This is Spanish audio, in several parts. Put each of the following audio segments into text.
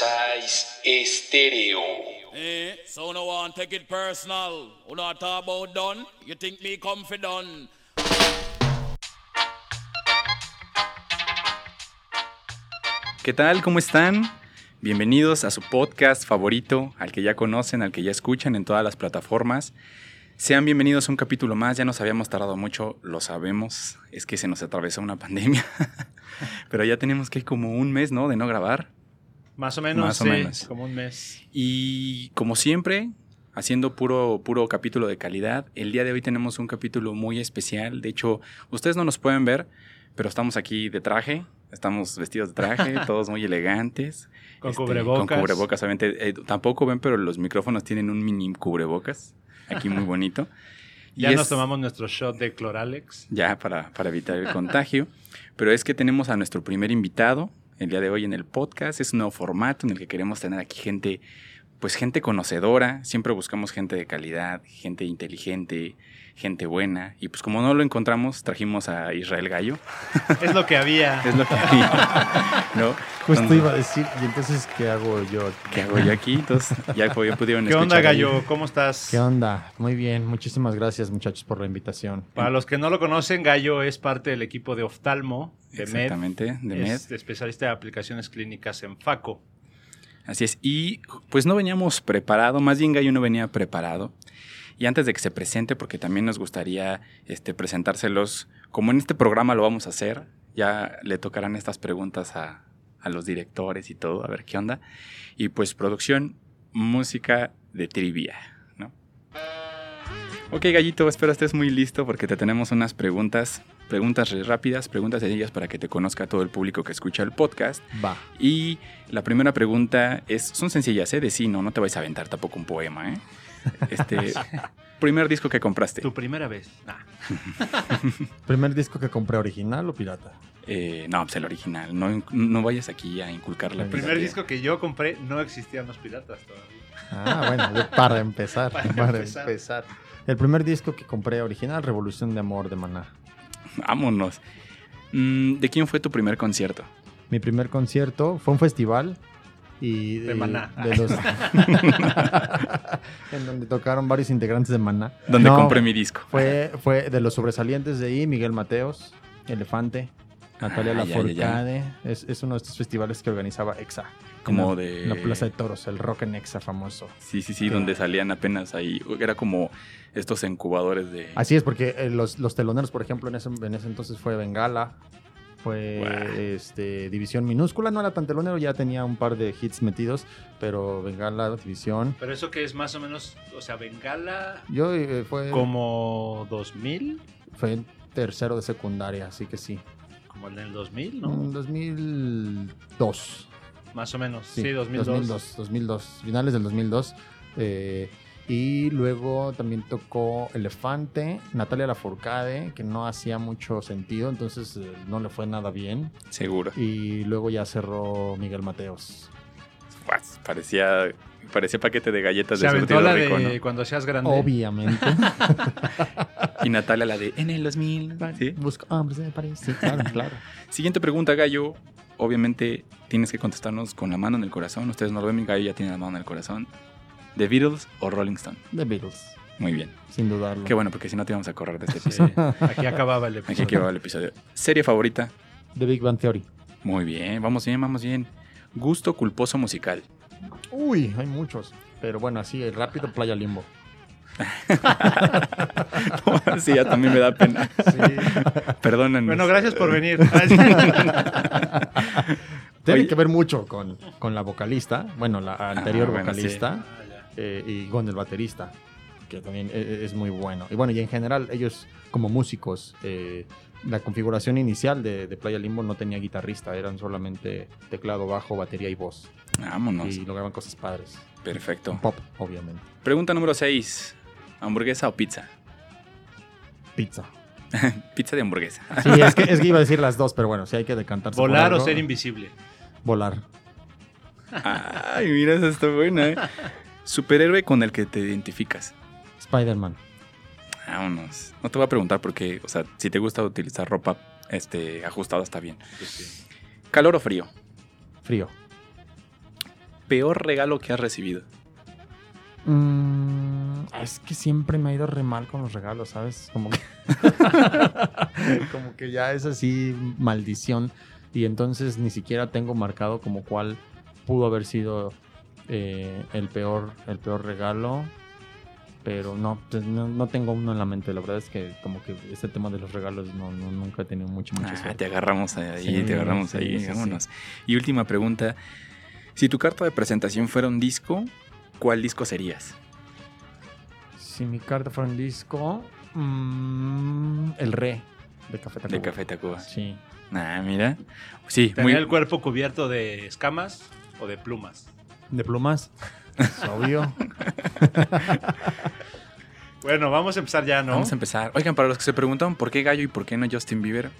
Universais Estéreo. Eh, so no one take it personal. Who not talk about done? You think me done? ¿Qué tal? ¿Cómo están? Bienvenidos a su podcast favorito, al que ya conocen, al que ya escuchan en todas las plataformas. Sean bienvenidos a un capítulo más, ya nos habíamos tardado mucho, lo sabemos, es que se nos atravesó una pandemia, pero ya tenemos que como un mes, ¿no? De no grabar. Más o menos, Más o sí, menos. como un mes. Y como siempre, haciendo puro, puro capítulo de calidad, el día de hoy tenemos un capítulo muy especial. De hecho, ustedes no nos pueden ver, pero estamos aquí de traje. Estamos vestidos de traje, todos muy elegantes. Con Este, cubrebocas. Con cubrebocas, obviamente. Eh, tampoco ven, pero los micrófonos tienen un mini cubrebocas. Aquí muy bonito. Y Ya nos es- tomamos nuestro shot de Cloralex. ya para, para evitar el contagio. Pero es que tenemos a nuestro primer invitado el día de hoy en el podcast. Es un nuevo formato en el que queremos tener aquí gente, pues gente conocedora. Siempre buscamos gente de calidad, gente inteligente, gente buena. Y pues como no lo encontramos, trajimos a Israel Gallo. Es lo que había. Es lo que había, ¿no? Justo iba a decir, ¿y entonces qué hago yo? ¿Qué hago yo aquí? Entonces ya, pudieron ¿Qué onda, ahí. Gallo? ¿Cómo estás? ¿Qué onda? Muy bien, muchísimas gracias muchachos por la invitación. Para los que no lo conocen, Gallo es parte del equipo de oftalmo de MED. Exactamente, de MED. Es especialista de aplicaciones clínicas en FACO. Así es. Y pues no veníamos preparado, más bien Gallo no venía preparado. Y antes de que se presente, porque también nos gustaría este, presentárselos, como en este programa lo vamos a hacer, ya le tocarán estas preguntas a, a los directores y todo, a ver qué onda. Y pues producción, música de trivia, ¿no? Ok, Gallito, espero estés muy listo porque te tenemos unas preguntas, preguntas rápidas, preguntas sencillas para que te conozca todo el público que escucha el podcast. Va. Y la primera pregunta es, son sencillas, ¿eh? De sí, no, no te vais a aventar tampoco un poema, ¿eh? Este, primer disco que compraste. Tu primera vez. Ah, ¿Primer disco que compré original o pirata? Eh, no, pues el original. No, no vayas aquí a inculcar la El El primer piratería. disco que yo compré no existían los piratas todavía. Ah, bueno, para empezar. Para para, empezar. empezar. El primer disco que compré original, Revolución de Amor de Maná. Vámonos. Mm, ¿De quién fue tu primer concierto? Mi primer concierto fue un festival y De Maná. de los- en donde tocaron varios integrantes de Maná. ¿Dónde No, compré mi disco? Fue, fue de los sobresalientes de ahí, Miguel Mateos, Elefante, Natalia Ah. Lafourcade. Es, es uno de estos festivales que organizaba EXA. Como la- de- la Plaza de Toros, el Rock en EXA famoso. Sí, sí, sí, donde salían apenas ahí. Era como estos incubadores de... Así es, porque eh, los, los teloneros, por ejemplo, en ese, en ese entonces fue Bengala, fue Guau. este, División Minúscula, no era tan telonero, ya tenía un par de hits metidos, pero Bengala, División. Pero eso que es más o menos, o sea, Bengala Yo eh, fue, como 2000, fue tercero de secundaria, así que sí. como en el 2000, ¿no? En 2002. Más o menos. Sí, Sí, 2002. 2002, 2002, finales del 2002. eh, y luego también tocó Elefante, Natalia Lafourcade, que no hacía mucho sentido, entonces eh, no le fue nada bien. Seguro. Y luego ya cerró Miguel Mateos. Pues, parecía, parecía paquete de galletas Se de aventó surtido la rico, de ¿no? cuando seas grande. Obviamente. Y Natalia la de en el 2000. ¿sí? Busco hombres de París. Sí, claro, claro. Siguiente pregunta, Gallo. Obviamente tienes que contestarnos con la mano en el corazón. Ustedes no lo ven, mi Gallo ya tiene la mano en el corazón. ¿The Beatles o Rolling Stone? The Beatles, Muy bien. sin dudarlo. Qué bueno, porque si no te íbamos a correr de este Sí, episodio. aquí acababa el Aquí episodio. que va el episodio. ¿Serie favorita? The Big Bang Theory. Muy bien, vamos bien, vamos bien. Gusto culposo musical. Uy, hay muchos. Pero bueno, así, el rápido Playa Limbo. sí, ya también me da pena. Sí. Perdónenme. Bueno, gracias por venir. Tiene Oye. que ver mucho con, con la vocalista, bueno, la anterior Ah, bueno, vocalista, eh, y con el baterista, que también e- es muy bueno. Y bueno, y en general, ellos como músicos, eh, la configuración inicial de, de Playa Limbo no tenía guitarrista, eran solamente teclado, bajo, batería y voz. Vámonos. Y lograban cosas padres. Perfecto. Pop, obviamente. Pregunta número 6. ¿Hamburguesa o pizza? Pizza. pizza de hamburguesa. Sí, es que, es que iba a decir las dos, pero bueno, si hay que decantarse. Volar o ser invisible. Volar. Ay, mira, esa está buena. ¿eh? Superhéroe con el que te identificas. Spider-Man. Vámonos. No te voy a preguntar porque, o sea, si te gusta utilizar ropa este, ajustada está bien. ¿Calor o frío? Frío. peor regalo que has recibido? Mm, es que siempre me ha ido re mal con los regalos, ¿sabes? Como que, como que ya es así maldición. Y entonces ni siquiera tengo marcado como cuál pudo haber sido eh, el, peor, el peor regalo. Pero no, pues no, no tengo uno en la mente. La verdad es que como que este tema de los regalos no, no- nunca he tenido mucho, mucha Ah, suerte. te agarramos ahí, Sí, te agarramos sí, ahí, sí, sí. vámonos. Y última pregunta. Si tu carta de presentación fuera un disco, ¿cuál disco serías? Si mi carta fuera un disco, mm, el re de Café Tacuba. De Café Tacuba. Sí. Ah, mira. Sí, ¿Tenía muy... el cuerpo cubierto de escamas o de plumas? De plumas. Es obvio. Bueno, vamos a empezar ya, ¿no? Vamos a empezar. Oigan, para los que se preguntaban por qué Gallo y por qué no Justin Bieber,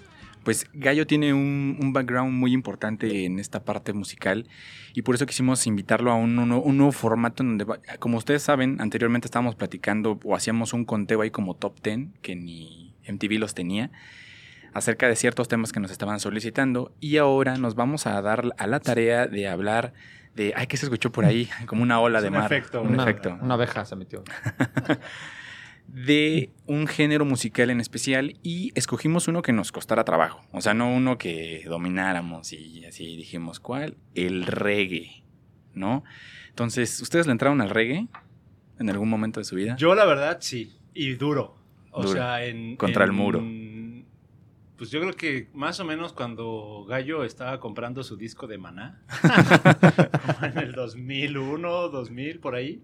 pues Gallo tiene un, un background muy importante en esta parte musical y por eso quisimos invitarlo a un, un- un nuevo formato en donde, va- como ustedes saben, anteriormente estábamos platicando o hacíamos un conteo ahí como top 10, que ni MTV los tenía, acerca de ciertos temas que nos estaban solicitando y ahora nos vamos a dar a la tarea de hablar de, ay, ¿qué se escuchó por ahí? Como una ola Es de un mar. efecto, Un una, efecto una abeja se metió. de un género musical en especial y escogimos uno que nos costara trabajo. O sea, no uno que domináramos y así dijimos, ¿cuál? El reggae, ¿no? Entonces, ¿ustedes le entraron al reggae en algún momento de su vida? Yo la verdad sí, y duro. O Duro. sea, en... Contra el en- muro. Pues yo creo que más o menos cuando Gallo estaba comprando su disco de Maná, como en el 2001, 2000, por ahí,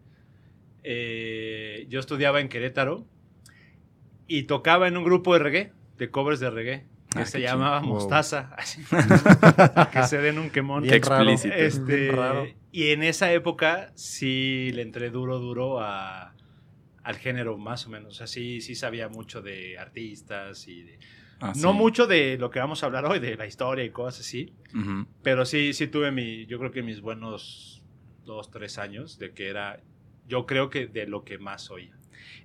eh, yo estudiaba en Querétaro y tocaba en un grupo de reggae, de covers de reggae, que Ah, se llamaba chido. Wow. Mostaza. que se den un quemón. Este, Bien raro. Y en esa época sí le entré duro, duro a, al género, más o menos. O sea, sí, sí sabía mucho de artistas y de... Ah, No sí. mucho de lo que vamos a hablar hoy, de la historia y cosas así. Ujú. Pero sí, sí tuve mi, yo creo que mis buenos dos, tres años de que era, yo creo que de lo que más oía.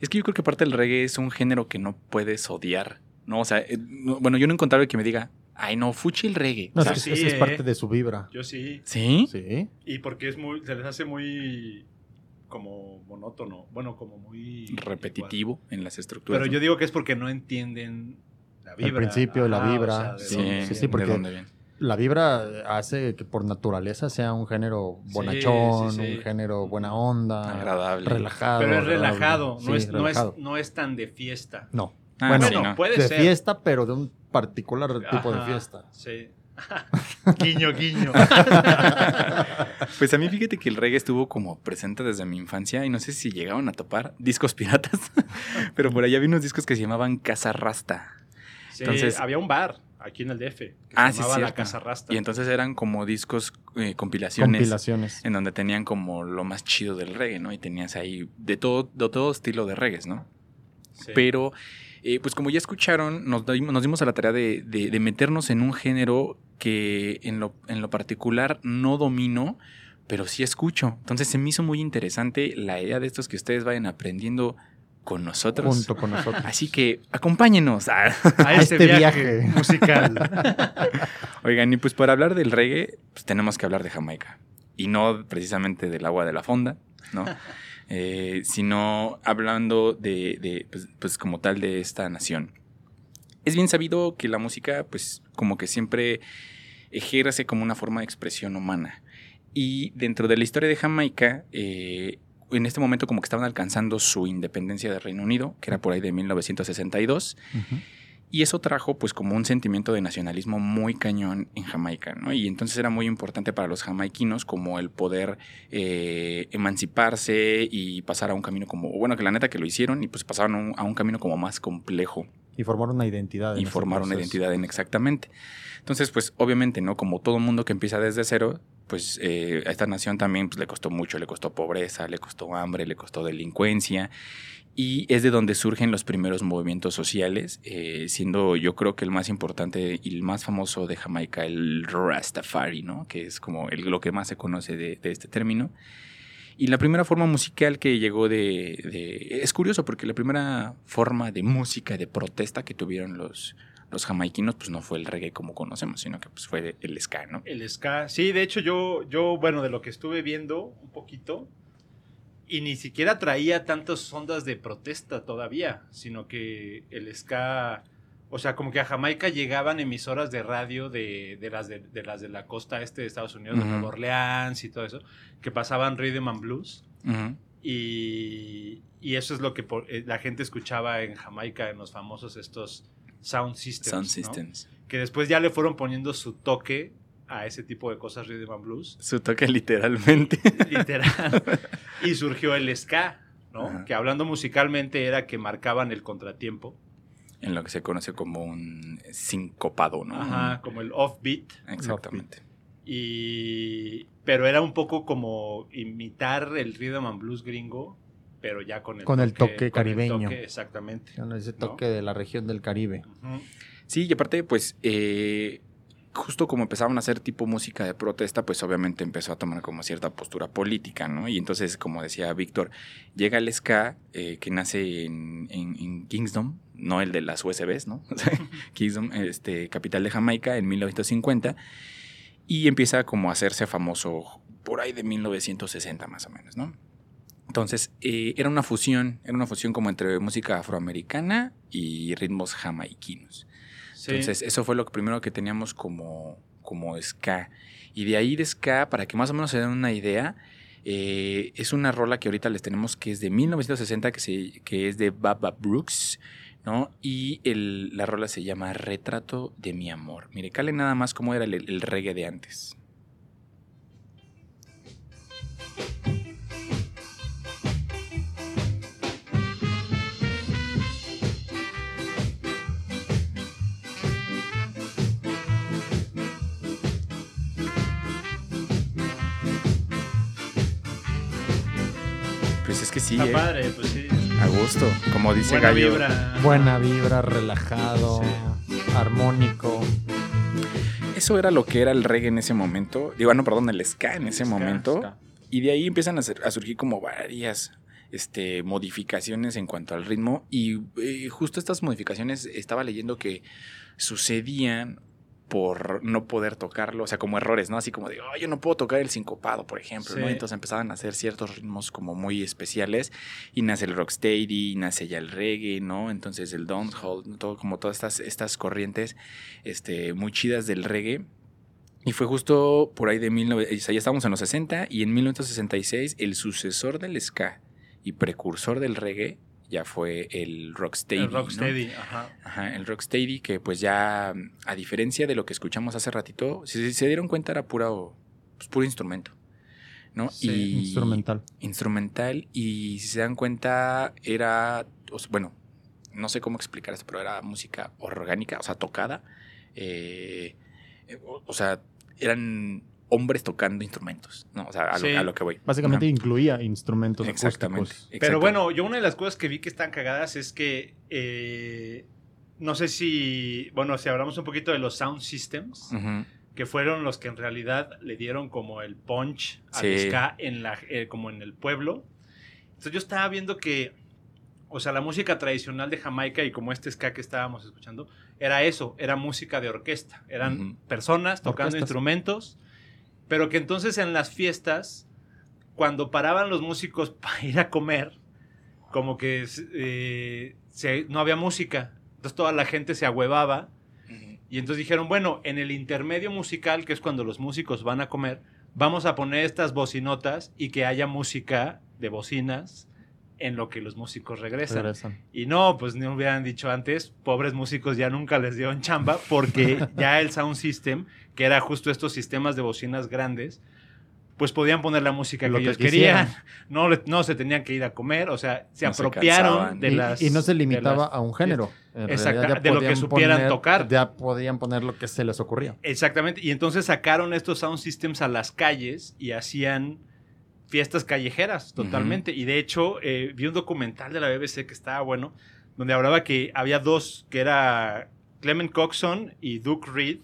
Es que yo creo que aparte del reggae es un género que no puedes odiar, ¿no? O sea, eh, no- bueno, yo no he encontrado el que me diga, ay, no, fuchi el reggae. No, O sea, es, que sí, esa es eh. parte de su vibra. Yo sí. ¿Sí? Sí. Y porque es muy, se les hace muy como monótono, bueno, como muy Repetitivo en las estructuras. Pero ¿no? yo digo que es porque no entienden la vibra. principio, la vibra, o sea, de Sí, dónde sí, porque-. La vibra hace que por naturaleza sea un género bonachón, sí, sí. un género buena onda, Agradable. relajado. Pero es relajado, no, Sí, es, no, es, no es tan de fiesta. No. Ah, bueno, sí, bueno, ¿no? puede de ser. fiesta, pero de un particular tipo de fiesta. Sí. guiño, guiño. Pues a mí fíjate que el reggae estuvo como presente desde mi infancia y no sé si llegaron a topar discos piratas, pero por allá vi unos discos que se llamaban Casa Rasta. Sí, Entonces- había un bar aquí en el DF que Ah, se sí, llamaba La. Casa Rasta. Y entonces eran como discos, eh, compilaciones, Compilaciones. en donde tenían como lo más chido del reggae, ¿no? Y tenías ahí de todo, de todo estilo de reggae, ¿no? Sí. Pero, eh, pues como ya escucharon, nos, dimos- nos dimos a la tarea de, de- de meternos en un género que en lo, en lo particular no domino, pero sí escucho. Entonces se me hizo muy interesante la idea de estos que ustedes vayan aprendiendo con nosotros. Junto con nosotros. Así que acompáñenos. Ah. a este, este viaje, viaje. musical. Oigan, y pues para hablar del reggae, pues tenemos que hablar de Jamaica. Y no precisamente del agua de la fonda, ¿no? Eh, sino hablando de, de, pues, pues, como tal de esta nación. Es bien sabido que la música, pues como que siempre ejerce como una forma de expresión humana. Y dentro de la historia de Jamaica, eh, en este momento como que estaban alcanzando su independencia del Reino Unido, que era por ahí de 1962. Ujú. Y eso trajo pues como un sentimiento de nacionalismo muy cañón en Jamaica, ¿no? Y entonces era muy importante para los jamaiquinos como el poder eh, emanciparse y pasar a un camino como, bueno, que la neta que lo hicieron y pues pasaron a un, a un camino como más complejo Y formar una identidad. en y formar una identidad en exactamente. Entonces, pues obviamente, ¿no? Como todo mundo que empieza desde cero, pues eh, a esta nación también pues, le costó mucho, le costó pobreza, le costó hambre, le costó delincuencia. Y es de donde surgen los primeros movimientos sociales, eh, siendo yo creo que el más importante y el más famoso de Jamaica, el Rastafari, ¿no? Que es como el, lo que más se conoce de, de este término. Y la primera forma musical que llegó de, Es curioso porque la primera forma de música, de protesta que tuvieron los, los jamaiquinos, pues no fue el reggae como conocemos, sino que pues fue el ska, ¿no? El ska. Sí, de hecho yo, yo, bueno, de lo que estuve viendo un poquito, y ni siquiera traía tantas ondas de protesta todavía, sino que el ska, o sea, como que a Jamaica llegaban emisoras de radio de, de las, de, de las de la costa este de Estados Unidos, de. Nueva Orleans y todo eso, que pasaban rhythm and blues. Y, y eso es lo que por- eh, la gente escuchaba en Jamaica, en los famosos estos sound systems. Sound ¿no? Systems. Que después ya le fueron poniendo su toque a ese tipo de cosas rhythm and blues. Su toque literalmente. Literal. y surgió el ska, ¿no? Que hablando musicalmente era que marcaban el contratiempo. En lo que se conoce como un sincopado, ¿no? Ajá, como el offbeat. Exactamente. Y... Pero era un poco como imitar el rhythm and blues gringo, pero ya con el Con el toque con el caribeño. toque, exactamente. No, Ese toque de la región del Caribe. Sí, y aparte, pues, eh, justo como empezaban a hacer tipo música de protesta, pues obviamente empezó a tomar como cierta postura política, ¿no? Y entonces, como decía Víctor, llega el ska eh, que nace en, en- en Kingston, no el de las USBs, ¿no? Kingston, este, capital de Jamaica, en 1950, y empieza como a hacerse famoso por ahí de 1960 más o menos, ¿no? Entonces, eh, era una fusión, era una fusión como entre música afroamericana y ritmos jamaiquinos. Sí. Entonces, eso fue lo primero que teníamos como, como ska. Y de ahí de ska, para que más o menos se den una idea, eh, es una rola que ahorita les tenemos que es de 1960, que, se, que es de Baba Brooks, ¿no? Y el- la rola se llama Retrato de mi amor. Mire, cale nada más cómo era el, el reggae de antes. Que sí, Está ¿eh? padre, pues sí. a gusto. Como dice Buena Gallo. vibra. Buena vibra, relajado, armónico. Eso era lo que era el reggae en ese momento. Digo, ah, no, perdón, el ska en ese Ska, momento. ska. Y de ahí empiezan a, ser- a surgir como varias este, modificaciones en cuanto al ritmo. Y eh, justo estas modificaciones estaba leyendo que sucedían por no poder tocarlo, o sea, como errores, ¿no? Así como de, oh, yo no puedo tocar el sincopado, por ejemplo, ¿no? Sí. Entonces empezaban a hacer ciertos ritmos como muy especiales y nace el rocksteady, nace ya el reggae, ¿no? Entonces el dancehall, todo como todas estas, estas corrientes este, muy chidas del reggae. Y fue justo por ahí de 19... O sea, ya estamos en los 60 y en 1966 el sucesor del ska y precursor del reggae ya fue el rocksteady. El ¿no? Rocksteady, ajá. Ajá, el rocksteady que pues ya, a diferencia de lo que escuchamos hace ratito, si se dieron cuenta era puro, pues, puro instrumento, ¿no? Sí, y Instrumental. Instrumental y si se dan cuenta era, o sea, bueno, no sé cómo explicar esto, pero era música orgánica, o sea, tocada. eh, o, o sea, eran hombres tocando instrumentos, ¿no? O sea, a, lo- Sí. a lo, que voy. Básicamente Ajá. incluía instrumentos Exactamente. acústicos. Pero bueno, yo una de las cosas que vi que están cagadas es que eh, no sé si, bueno, si hablamos un poquito de los sound systems, que fueron los que en realidad le dieron como el punch al Sí. ska en la, eh, como en el pueblo. Entonces yo estaba viendo que, o sea, la música tradicional de Jamaica y como este ska que estábamos escuchando, era eso, era música de orquesta, eran personas tocando Orquestas. instrumentos, pero que entonces en las fiestas, cuando paraban los músicos para ir a comer, como que eh, se- no había música, entonces toda la gente se ahuevaba. Y entonces dijeron, bueno, en el intermedio musical, que es cuando los músicos van a comer, vamos a poner estas bocinotas y que haya música de bocinas en lo que los músicos regresan. Regresan. Y no, pues no hubieran dicho antes, pobres músicos ya nunca les dieron chamba porque ya el sound system, que era justo estos sistemas de bocinas grandes, pues podían poner la música Lo que que ellos querían. No, no se tenían que ir a comer, o sea, se No apropiaron de las... y no se limitaba las- a un género. En Exacta- realidad ya de lo que supieran poner- tocar. Ya podían poner lo que se les ocurría. Exactamente. Y entonces sacaron estos sound systems a las calles y hacían fiestas callejeras totalmente. Y de hecho, eh, vi un documental de la BBC que estaba bueno, donde hablaba que había dos, que era Clement Coxon y Duke Reed,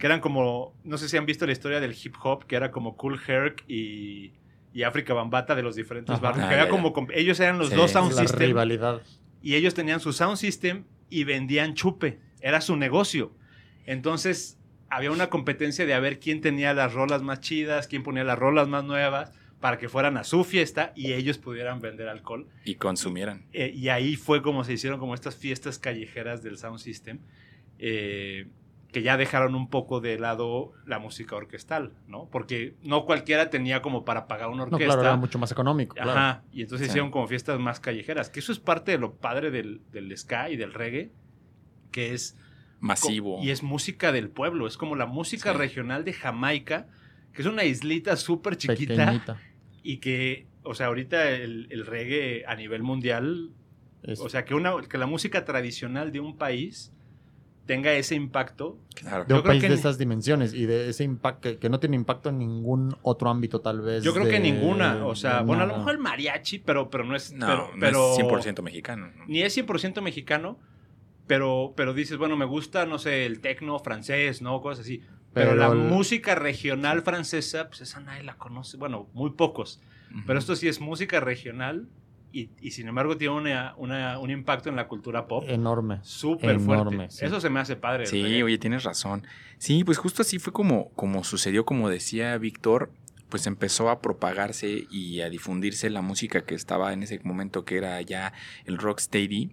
que eran como, no sé si han visto la historia del hip hop, que era como Cool Herc y, y África Bambata de los diferentes Ajá. barrios. Ah, que había ya, como, ya. ellos eran los Sí, dos sound rivalidad. y ellos tenían su sound system y vendían chupe. era su negocio. Entonces había una competencia de a ver quién tenía las rolas más chidas, quién ponía las rolas más nuevas para que fueran a su fiesta y ellos pudieran vender alcohol. Y consumieran. Eh, y ahí fue como se hicieron como estas fiestas callejeras del Sound System, eh, que ya dejaron un poco de lado la música orquestal, ¿no? Porque no cualquiera tenía como para pagar una No, orquesta. claro, era mucho más económico. claro. Ajá, y entonces Sí. hicieron como fiestas más callejeras, que eso es parte de lo padre del, del ska y del reggae, que es... Masivo. Y es música del pueblo, es como la música Sí. regional de Jamaica, que es una islita súper chiquita Pequeñita. Y que, o sea, ahorita el, el reggae a nivel mundial, Es- o sea, que, una, que la música tradicional de un país tenga ese impacto. Claro. de un país que de estas dimensiones y de ese impacto que, que no tiene impacto en ningún otro ámbito tal vez. Yo creo que de- ninguna, o sea, bueno, a lo mejor el mariachi, pero, pero no es... No, pero, no pero- es 100% mexicano. ¿no? Ni es 100% mexicano, pero, pero dices, bueno, me gusta, no sé, el tecno francés, ¿no? Cosas así. Pero, Pero la el- música regional francesa, pues esa nadie la conoce. Bueno, muy pocos. Pero esto sí es música regional y, y sin embargo tiene una, una- un impacto en la cultura pop Enorme. súper fuerte. sí. Eso se me hace padre. Sí, reggae. oye, tienes razón. Sí, pues justo así fue como, como sucedió, como decía Víctor, pues empezó a propagarse y a difundirse la música que estaba en ese momento, que era ya el rocksteady.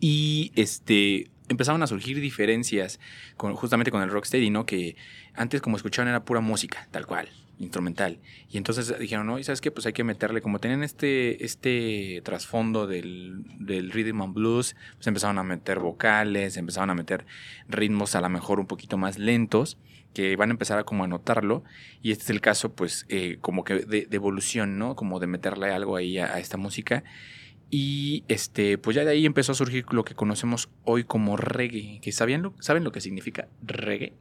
Y este empezaron a surgir diferencias justamente con el rocksteady, ¿no? Que antes como escuchaban era pura música, tal cual, instrumental. Y entonces dijeron, no, ¿y sabes qué? Pues hay que meterle, como tenían este, este trasfondo del, del rhythm and blues, pues empezaron a meter vocales, empezaron a meter ritmos a lo mejor un poquito más lentos, que van a empezar a como a notarlo. Y este es el caso, pues, eh, como que de, de evolución, ¿no? Como de meterle algo ahí a, a esta música. Y este, pues ya de ahí empezó a surgir lo que conocemos hoy como reggae. Que sabían lo, ¿Saben lo que significa reggae?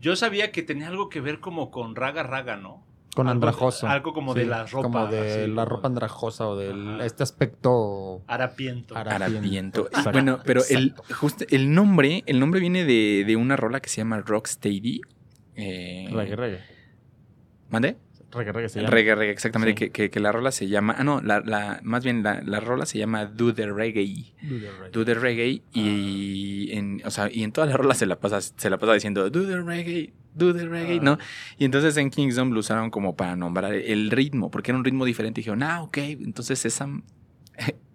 Yo sabía que tenía algo que ver como con raga raga, ¿no? Con Algo- andrajoso. algo como de la ropa, Como de así, la como- ropa andrajosa o del Ajá. este aspecto. Harapiento. Ara- Harapiento. Bueno, pero el, el nombre, el nombre viene de, de una rola que se llama Rocksteady. Eh, Reggae, reggae. ¿Mande? Reggae, reggae se llama. Reggae, reggae, exactamente. Sí. Que, que- que la rola se llama. Ah, no, la, la, más bien la, la rola se llama Do the Reggae. Do the reggae. Do the Reggae. Y en, o sea, y en toda la rola se la pasa, se la pasa diciendo Do the Reggae, Do the Reggae, Ah. ¿no? Y entonces en Kingdom lo usaron como para nombrar el ritmo, porque era un ritmo diferente. Y dijeron, ah, ok, entonces esa.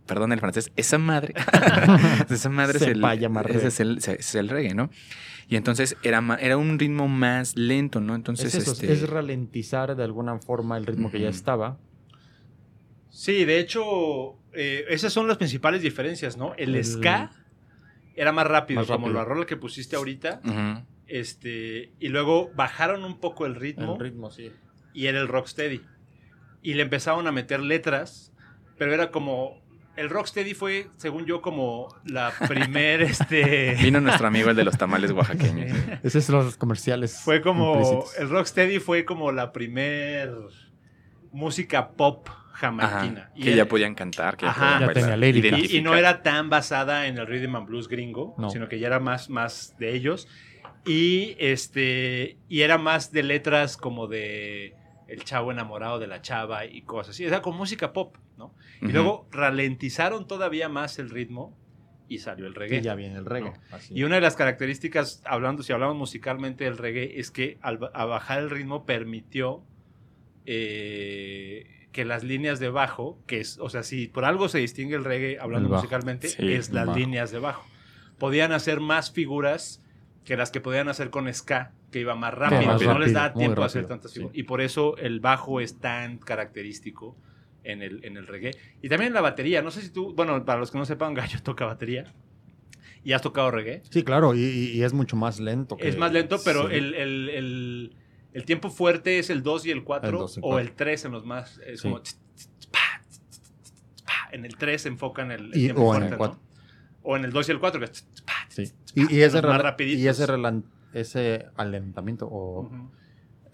Perdón el francés, esa madre. esa madre es Se el, a llamar ese es el, ese es el reggae, ¿no? Y entonces era, era un ritmo más lento, ¿no? Entonces, es eso, este, es ralentizar de alguna forma el ritmo que ya estaba. Sí, de hecho, eh, esas son las principales diferencias, ¿no? El, El- ska era más rápido, Más como rápido. la rola que pusiste ahorita. Este, y luego bajaron un poco el ritmo. El ritmo, sí. y era el rocksteady. Y le empezaron a meter letras, pero era como el rocksteady fue, según yo, como la primer este Vino nuestro amigo el de los tamales oaxaqueños. Esos son los comerciales. fue como implícitos. el rocksteady fue como la primer música pop jamaiquina. Ajá, Y que era- ya podían cantar, que Ajá. podían Ya bailar, tenía y, y no era tan basada en el rhythm and blues gringo, No. sino que ya era más, más de ellos. Y este y era más de letras como de el chavo enamorado de la chava y cosas así. Era con música pop, ¿no? Y luego ralentizaron todavía más el ritmo y salió el reggae. Y ya viene el reggae. Y una de las características, hablando, si hablamos musicalmente del reggae, es que al a bajar el ritmo permitió eh, que las líneas de bajo, que es, o sea, si por algo se distingue el reggae hablando El musicalmente, Sí, es las bajo. líneas de bajo. Podían hacer más figuras que las que podían hacer con ska, que iba más rápido, más que no les rápido, da muy tiempo a hacer tantas sí. figuras. Y por eso el bajo es tan característico en el, en el reggae. Y también la batería, no sé si tú, bueno, para los que no sepan, Gallo toca batería. ¿Y has tocado reggae? Sí, claro, y, y- es mucho más lento. que- Es más lento, pero sí. el, el- el- el tiempo fuerte es el 2 y el 4 El dos y o el 3 en los más. Es Sí. como. tss, tss, pa, tss, pa. En el 3 se enfocan el, Y- tiempo o en fuerte, el cuatro. ¿no? O en el 2 y el 4, que es. pa, Sí. Y, y ese, más y ese, ese alentamiento o Ujú.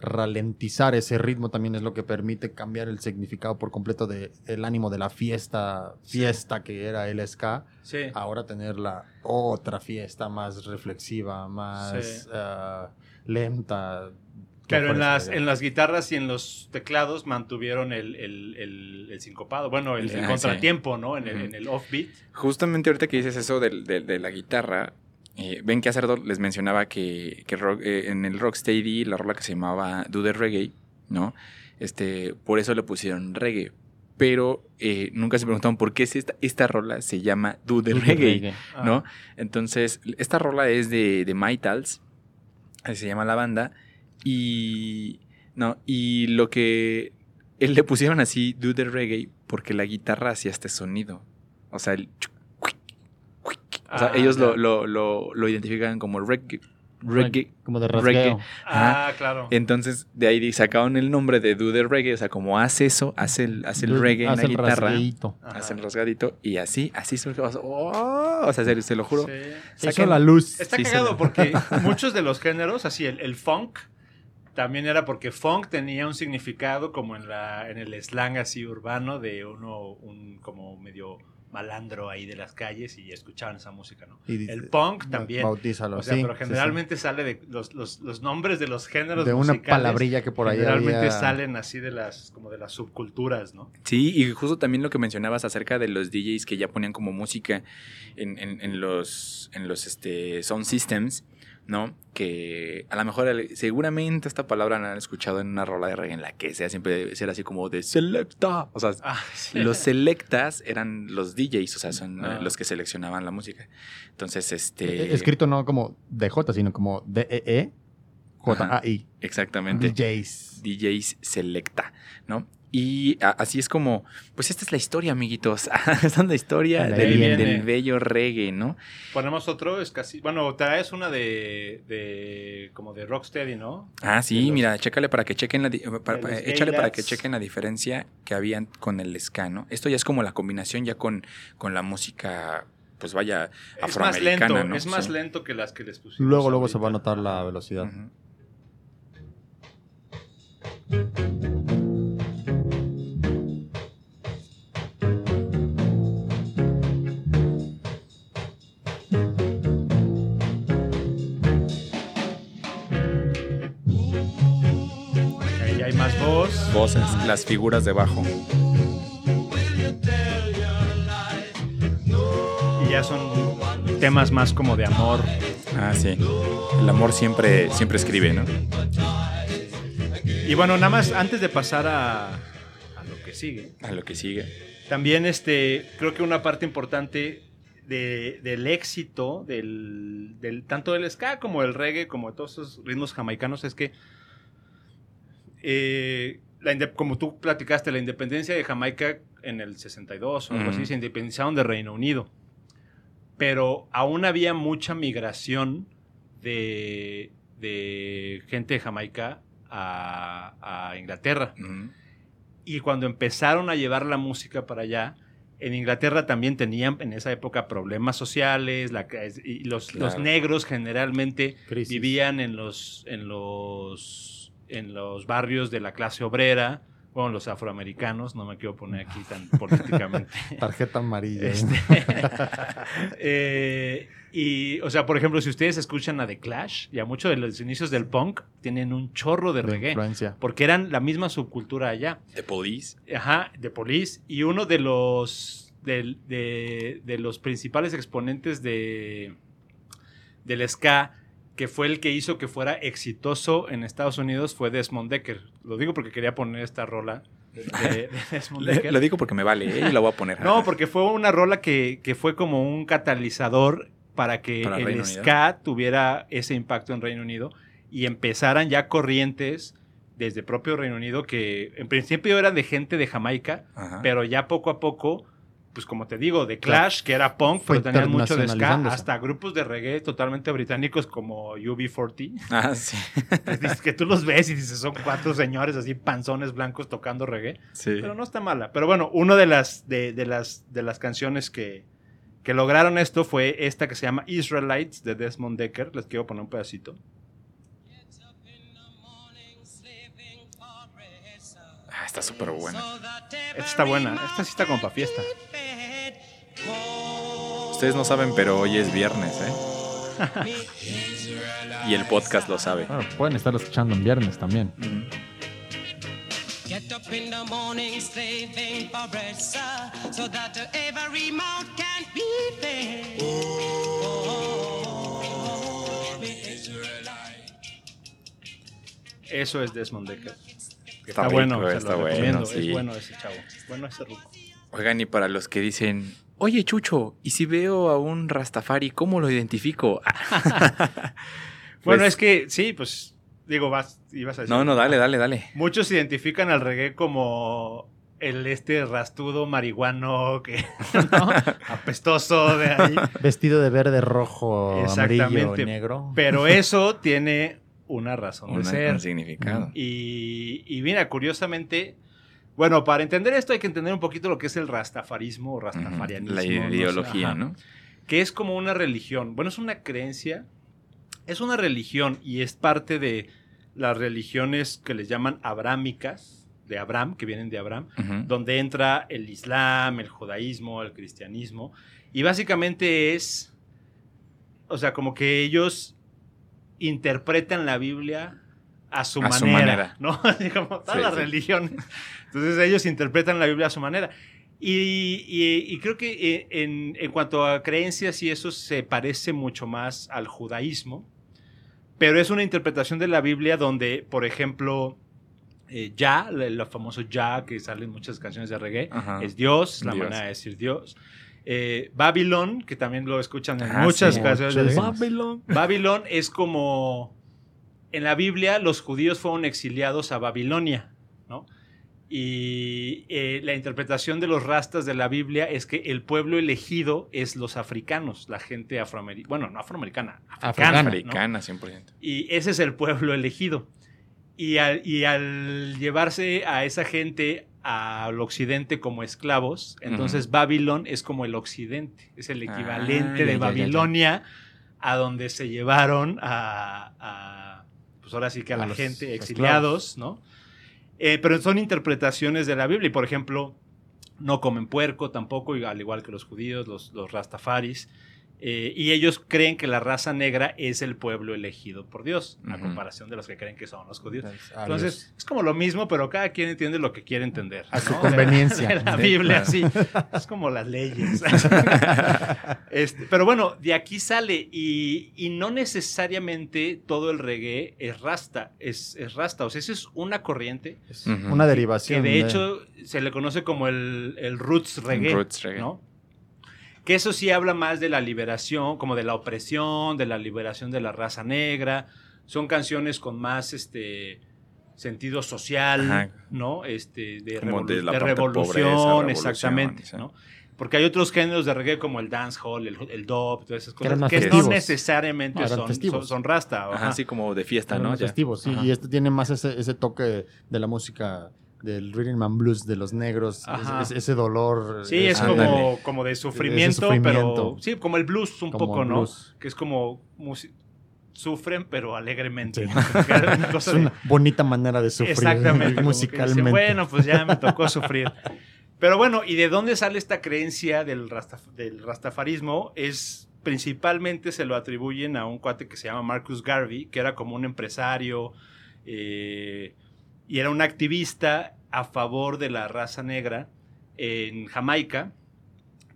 Ralentizar ese ritmo también es lo que permite cambiar el significado por completo de el ánimo de la fiesta, fiesta que era el ska, Sí. ahora tener la otra fiesta más reflexiva, más Sí. ah, lenta. Pero en las, en las guitarras y en los teclados mantuvieron el, el, el, el sincopado, bueno, el, el Ah, sí. contratiempo, ¿no? En el, en el offbeat. Justamente ahorita que dices eso del- del- de, la guitarra, eh, ven que hace rato les mencionaba que, que rock- eh, en el Rocksteady la rola que se llamaba Do the Reggae, ¿no? Este, por eso le pusieron reggae. Pero eh, nunca se preguntaron por qué es esta, esta rola se llama Do the Reggae, Ah, ¿no? Entonces, esta rola es de, de Maitals, así se llama la banda, y, no, y lo que él le pusieron así, Do the Reggae, porque la guitarra hacía este sonido. O sea, el chuc. O sea, Ah, ellos lo, ya. lo, lo, lo identifican como reggae. reggae. Como de Reggae. Ah, claro. Entonces, de ahí sacaron el nombre de Do the Reggae. O sea, como hace eso, hace el, hace el reggae en Hace la el guitarra. rasgueíto. Ajá. Hace el rasgadito. Y así, así surge. ¡Oh! O sea, se, se lo juro. Sí. Hizo la luz. Está Sí, cagado porque muchos de los géneros, así el, el funk, también era porque funk tenía un significado como en la en el slang así urbano de uno un como medio malandro ahí de las calles y escuchaban esa música, ¿no? Y El punk también. Bautízalo, O sea, sí, pero sí, sí. generalmente sale de los, los, los nombres de los géneros De una musicales, palabrilla que por ahí generalmente había- salen así de las como de las subculturas, ¿no? Sí, y justo también lo que mencionabas acerca de los DJs que ya ponían como música en, en- en los, en los este, sound systems, ¿no? Que a lo mejor seguramente esta palabra la han escuchado en una rola de reggae en la que sea siempre ser así como de selecta. O sea, Ah, sí. los selectas eran los DJs, o sea, son Ah. eh, los que seleccionaban la música. Entonces, este... Escrito no como DJ, sino como E D-E-E J-A-I. Exactamente. DJs. DJs Selecta, ¿no? Y así es como, pues esta es la historia, amiguitos. esta es la historia del, bello reggae, ¿no? Ponemos otro, es casi, bueno, traes una de, de como de Rocksteady, ¿no? Ah, sí, los- mira, chécale para que chequen la, para- para- los échale para que chequen la diferencia que habían con el ska, ¿no? Esto ya es como la combinación ya con, con la música, pues vaya, Es más afroamericana, lento, ¿no? es más Sí. lento que las que les pusimos. Luego, luego se va a notar la velocidad. Ahí Voces, las figuras debajo. Y ya son temas más como de amor. Ah, sí. El amor siempre, siempre escribe, ¿no? Y bueno, nada más antes de pasar a, a lo que sigue. A lo que sigue. También este, creo que una parte importante de- del éxito del, del- tanto del ska como del reggae, como de todos esos ritmos jamaicanos, es que eh, la como tú platicaste, la independencia de Jamaica en el 62 o algo así, se independizaron de Reino Unido. Pero aún había mucha migración de, de gente de Jamaica a, a Inglaterra. Y cuando empezaron a llevar la música para allá, en Inglaterra también tenían en esa época problemas sociales, la, y los, Claro. los negros generalmente Crisis. vivían en los, en los, en los barrios de la clase obrera, bueno, los afroamericanos, no me quiero poner aquí tan políticamente. Tarjeta amarilla. Este, eh, y, o sea, por ejemplo, si ustedes escuchan a The Clash, ya muchos de los inicios del punk tienen un chorro de de reggae, influencia. porque eran la misma subcultura allá. The Police. Ajá, de Police. Y uno de los, de, de los principales exponentes de, del ska, que fue el que hizo que fuera exitoso en Estados Unidos, fue Desmond Decker. Lo digo porque quería poner esta rola de, de Desmond Le- Decker. lo digo porque me vale, ¿eh? Y la voy a poner. No, porque fue una rola que, que fue como un catalizador para que Para el Unido. ska tuviera ese impacto en Reino Unido y empezaran ya corrientes desde propio Reino Unido que en principio eran de gente de Jamaica, Ajá. pero ya poco a poco, pues como te digo, de Clash, que era punk, Fue pero tenían mucho de ska, hasta grupos de reggae totalmente británicos como UB40, Ah, sí. Dices que tú los ves y dices, son cuatro señores así panzones blancos tocando reggae. Sí. Pero no está mala. Pero bueno, una de las, de, de las, de las canciones que, que lograron esto fue esta que se llama Israelites de Desmond Decker. Les quiero poner un pedacito. Ah, está súper buena. Esta está buena. Esta sí está como para fiesta. Ustedes no saben, pero hoy es viernes, ¿eh? y el podcast lo sabe. Bueno, pueden estar escuchando en viernes también. Ujú. Get up in the morning, slaving for bread, sir, so that every mouth can be fed. Eso es Desmond Decker. Está Está, rico, bueno, se está lo bueno, recomiendo. sí. Es bueno ese chavo. Bueno ese ruco. Oigan, y para los que dicen, oye Chucho, ¿y si veo a un Rastafari, cómo lo identifico? Bueno, Pues- es que sí, pues digo, vas, ibas a decir. No, no, dale, dale, dale. Muchos identifican al reggae como el este rastudo marihuano que ¿no? apestoso de ahí. Vestido de verde, rojo, amarillo, Exactamente. negro. Pero eso tiene una razón de Una- ser. un significado. Y, y mira, curiosamente, bueno, para entender esto hay que entender un poquito lo que es el rastafarismo o rastafarianismo. La no ideología, ajá, ¿no? Que es como una religión. Bueno, es una creencia, es una religión y es parte de las religiones que les llaman abrámicas, de Abraham, que vienen de Abraham, donde entra el Islam, el judaísmo, el cristianismo. Y básicamente es, o sea, como que ellos interpretan la Biblia a su, A su manera, manera. ¿no? Como todas Sí, las sí. religiones. Entonces ellos interpretan la Biblia a su manera. Y, y- y creo que eh, en, en cuanto a creencias y eso se parece mucho más al judaísmo, pero es una interpretación de la Biblia donde, por ejemplo, eh, Ya, el, famoso Ya que sale en muchas canciones de reggae, Ajá. es Dios, la Dios. manera de decir Dios. Eh, Babylon, que también lo escuchan en Ah, muchas sí, canciones de reggae. Babylon. Babylon es como en la Biblia los judíos fueron exiliados a Babilonia, ¿no? Y eh, la interpretación de los rastas de la Biblia es que el pueblo elegido es los africanos, la gente afroamericana, bueno, no afroamericana, africana, ¿no? Americana, 100%. Y ese es el pueblo elegido. Y al, y al llevarse a esa gente al occidente como esclavos, entonces Babilón es como el occidente, es el Ah, equivalente de ya, ya, ya. Babilonia a donde se llevaron a, pues ahora sí que a, A la los gente exiliados, ¿no? Eh, pero son interpretaciones de la Biblia y por ejemplo, no comen puerco tampoco, al igual que los judíos, los, los rastafaris. Eh, y ellos creen que la raza negra es el pueblo elegido por Dios, a comparación de los que creen que son los judíos. Entonces, Entonces, es como lo mismo, pero cada quien entiende lo que quiere entender. A su ¿no? conveniencia. De la, de la Sí, Biblia, sí. Es como las leyes. Este, pero bueno, de aquí sale y, y no necesariamente todo el reggae es rasta, es, es rasta. O sea, esa es una corriente es una que derivación. de hecho se le conoce como el, el roots reggae. Roots reggae. ¿no? Que eso sí habla más de la liberación, como de la opresión, de la liberación de la raza negra. Son canciones con más este sentido social, Ajá. ¿no? Este, de, Como revolu- de la de revolución, pobreza, revolución, exactamente, sí. ¿no? Porque hay otros géneros de reggae como el dancehall, el, el dub, todas esas cosas, que no necesariamente No, eran son, festivos. son, son rasta. Ajá, ajá. así como de fiesta, Eran ¿no? festivos, sí. Ajá. Y este tiene más ese, ese toque de la música del rhythm and blues de los negros. Ajá. es- es- ese dolor. Sí, es como, como de sufrimiento, sufrimiento. pero sí, como el blues un Como poco, ¿no? Que es como sufren pero alegremente. Es de- una bonita manera de sufrir Exactamente. musicalmente. dicen, bueno, pues ya me tocó sufrir. Pero bueno, ¿y de dónde sale esta creencia del, rastaf- del rastafarismo? Es principalmente se lo atribuyen a un cuate que se llama Marcus Garvey, que era como un empresario eh, y era un activista a favor de la raza negra en Jamaica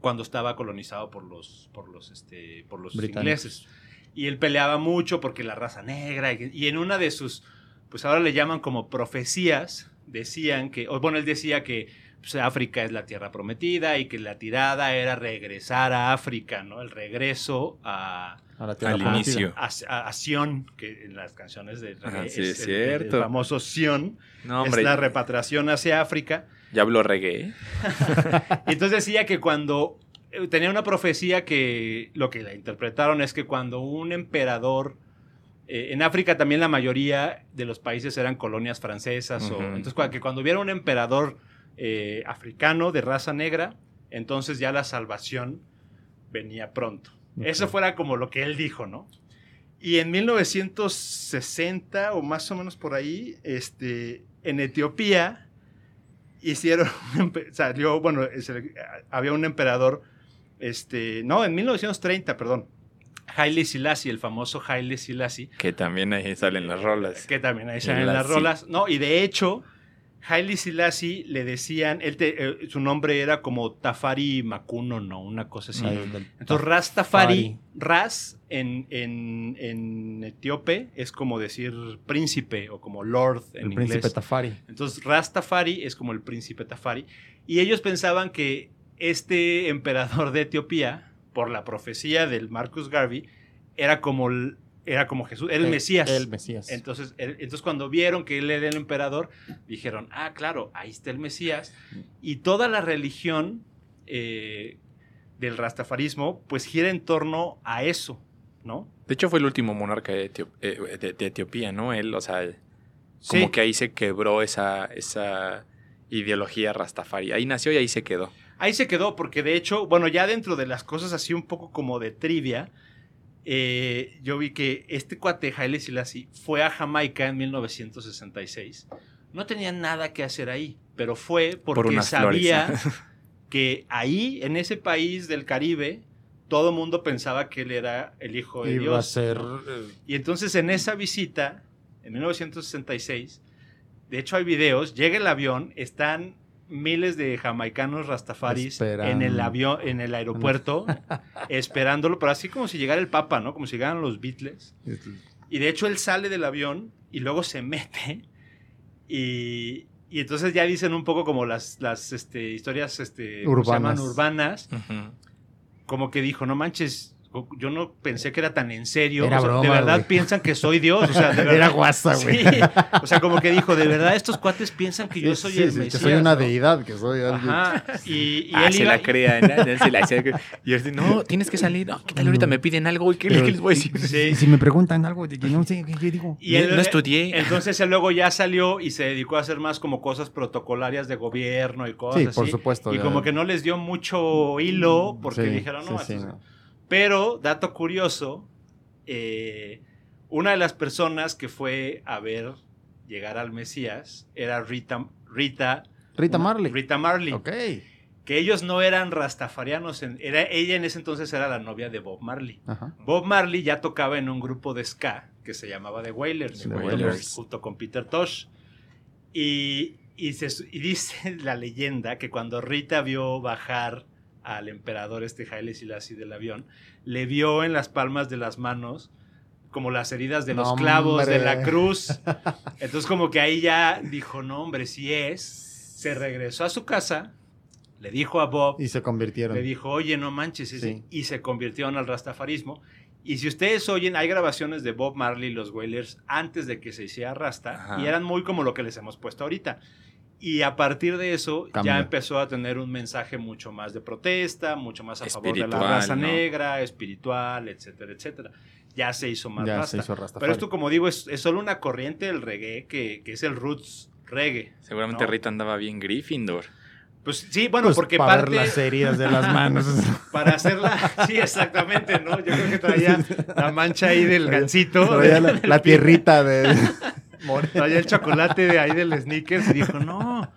cuando estaba colonizado por los, por los, este, por los ingleses. Y él peleaba mucho porque la raza negra, y, y en una de sus, pues ahora le llaman como profecías, decían que, o bueno, él decía que pues, África es la tierra prometida y que la tirada era regresar a África, ¿no? El regreso a, A la tierra Al prometida. inicio. a, a- a Sion, que en las canciones de Ajá, reggae sí, es es el- el- cierto. el famoso Sion, No, hombre, es la repatriación hacia África. ya habló reggae. Y entonces decía que cuando eh, tenía una profecía que lo que la interpretaron es que cuando un emperador eh, en África también la mayoría de los países eran colonias francesas o entonces que cuando hubiera un emperador eh, africano de raza negra entonces ya la salvación venía pronto. Eso fuera como lo que él dijo, ¿no? Y en 1960 o más o menos por ahí, este, en Etiopía hicieron, salió, bueno, había un emperador, este, no, en 1930, perdón, Haile Selassie, el famoso Haile Selassie, Que también ahí salen las rolas. que también ahí salen las rolas, no, y de hecho, Haile Selassie le decían, él te- eh, su nombre era como Tafari Makuno, ¿no? Una cosa así. Entonces, Rastafari, Tafari. Ras en, en, en etíope es como decir príncipe o como lord en el inglés. príncipe Tafari. Entonces, Rastafari es como el príncipe Tafari. Y ellos pensaban que este emperador de Etiopía, por la profecía del Marcus Garvey, era como, el- era como Jesús, era el, Mesías. El Mesías. Entonces, el- entonces, cuando vieron que él era el emperador, dijeron, ah, claro, ahí está el Mesías. Y toda la religión eh, del rastafarismo, pues gira en torno a eso, ¿no? De hecho, fue el último monarca de, eh, de- de Etiopía, ¿no? Él, o sea, como Sí. que ahí se quebró esa, esa ideología rastafari. Ahí nació y ahí se quedó. Ahí se quedó, porque de hecho, bueno, ya dentro de las cosas así un poco como de trivia, eh, yo vi que este cuate Haile Selassie fue a Jamaica en 1966. No tenía nada que hacer ahí, pero fue porque Por sabía flores. que ahí, en ese país del Caribe, todo el mundo pensaba que él era el hijo de Iba Dios. a ser. ¿no? eh, Y entonces en esa visita, en 1966, de hecho hay videos, llega el avión, están miles de jamaicanos rastafaris Esperando. en el avión, en el aeropuerto, esperándolo, pero así como si llegara el Papa, ¿no? Como si llegaran los Beatles. Y de hecho él sale del avión y luego se mete y, y entonces ya dicen un poco como las, las este, historias este, ¿cómo se llaman? Urbanas. urbanas, como que dijo, no manches, yo no pensé que era tan en serio. Era O sea, de broma, verdad piensan que soy Dios. O sea, de verdad. Era guasa, güey. Sí. O sea, como que dijo, de verdad estos cuates piensan que yo soy Sí, el sí, que soy una ¿no? deidad, que soy alguien. Ajá. Y, y Ah, él se iba- la crea. ¿no? Se la hacía- y él dice, no, tienes que salir. No, ¿qué tal ahorita me piden algo? ¿Y qué, Pero- qué les voy a decir? Sí. Si me preguntan algo, que no sé qué, digo. Y él- no estudié. Entonces él luego ya salió y se dedicó a hacer más como cosas protocolarias de gobierno y cosas Sí, así. por supuesto. Y ya. como que no les dio mucho hilo porque Sí, dijeron, no, sí, sí, esto- no. Pero, dato curioso, eh, una de las personas que fue a ver llegar al Mesías era Rita, Rita, Rita una- Marley. Rita Marley. Ok. Que ellos no eran rastafarianos, en- era, ella en ese entonces era la novia de Bob Marley. Ajá. Bob Marley ya tocaba en un grupo de ska que se llamaba The Wailers, The Wailers. junto con Peter Tosh. Y, y, se- y dice la leyenda que cuando Rita vio bajar al emperador este Haile Selassie del avión, le vio en las palmas de las manos como las heridas de los clavos de la cruz. Entonces como que ahí ya dijo, no hombre, si es. Se regresó a su casa, le dijo a Bob, Y se convirtieron. le dijo, oye, no manches, ese", Sí. y se convirtieron al rastafarismo. Y si ustedes oyen, hay grabaciones de Bob Marley y los Wailers antes de que se hiciera rasta, Ajá. y eran muy como lo que les hemos puesto ahorita. Y a partir de eso ya empezó a tener un mensaje mucho más de protesta, mucho más a favor de la raza ¿no? negra, espiritual, etcétera, etcétera. Ya se hizo más ya rasta. se hizo. Pero esto, como digo, es, es solo una corriente del reggae que, que es el roots reggae. Seguramente ¿no? Rita andaba bien Gryffindor. Pues sí, bueno, Pues, porque para parte... ver las heridas de las manos. Para hacerla, sí, exactamente, ¿no? Yo creo que traía la mancha ahí del gancito. Traía la, la tierrita de... Traía el chocolate de ahí del sneakers y dijo, no.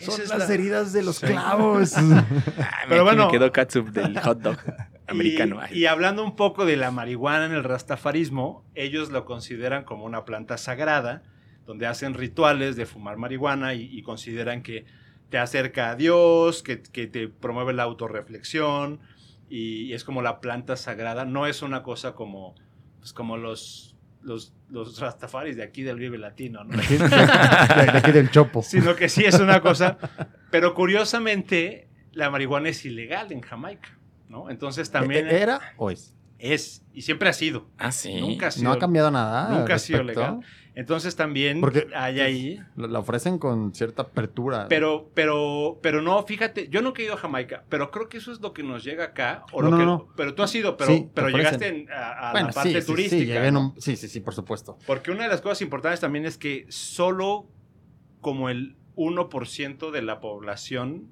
Son es las la- heridas de los clavos. Ah, Pero me, bueno. me quedó catsup del hot dog americano. Y, y hablando un poco de la marihuana en el rastafarismo, ellos lo consideran como una planta sagrada, donde hacen rituales de fumar marihuana y, y consideran que te acerca a Dios, que, que te promueve la autorreflexión y, es como la planta sagrada. No es una cosa como, pues como los, los, los rastafaris de aquí del Vive Latino, ¿no? De aquí, de- de aquí del chopo. sino que sí es una cosa. Pero curiosamente, la marihuana es ilegal en Jamaica, ¿no? Entonces también ¿E- ¿Era o es? es, y siempre ha sido. ah, sí. Nunca ha sido. No ha cambiado nada. Nunca ha sido legal. Entonces también Porque- hay ahí. La ofrecen con cierta apertura. Pero, pero, pero no, fíjate, yo nunca he ido a Jamaica, pero creo que eso es lo que nos llega acá. O No, lo no, que, no. Pero tú has ido, pero, Sí, pero llegaste en- a, a bueno, la parte sí, turística. Sí, llegué en ¿no? un- sí, sí, sí, por supuesto. Porque una de las cosas importantes también es que solo como el 1% de la población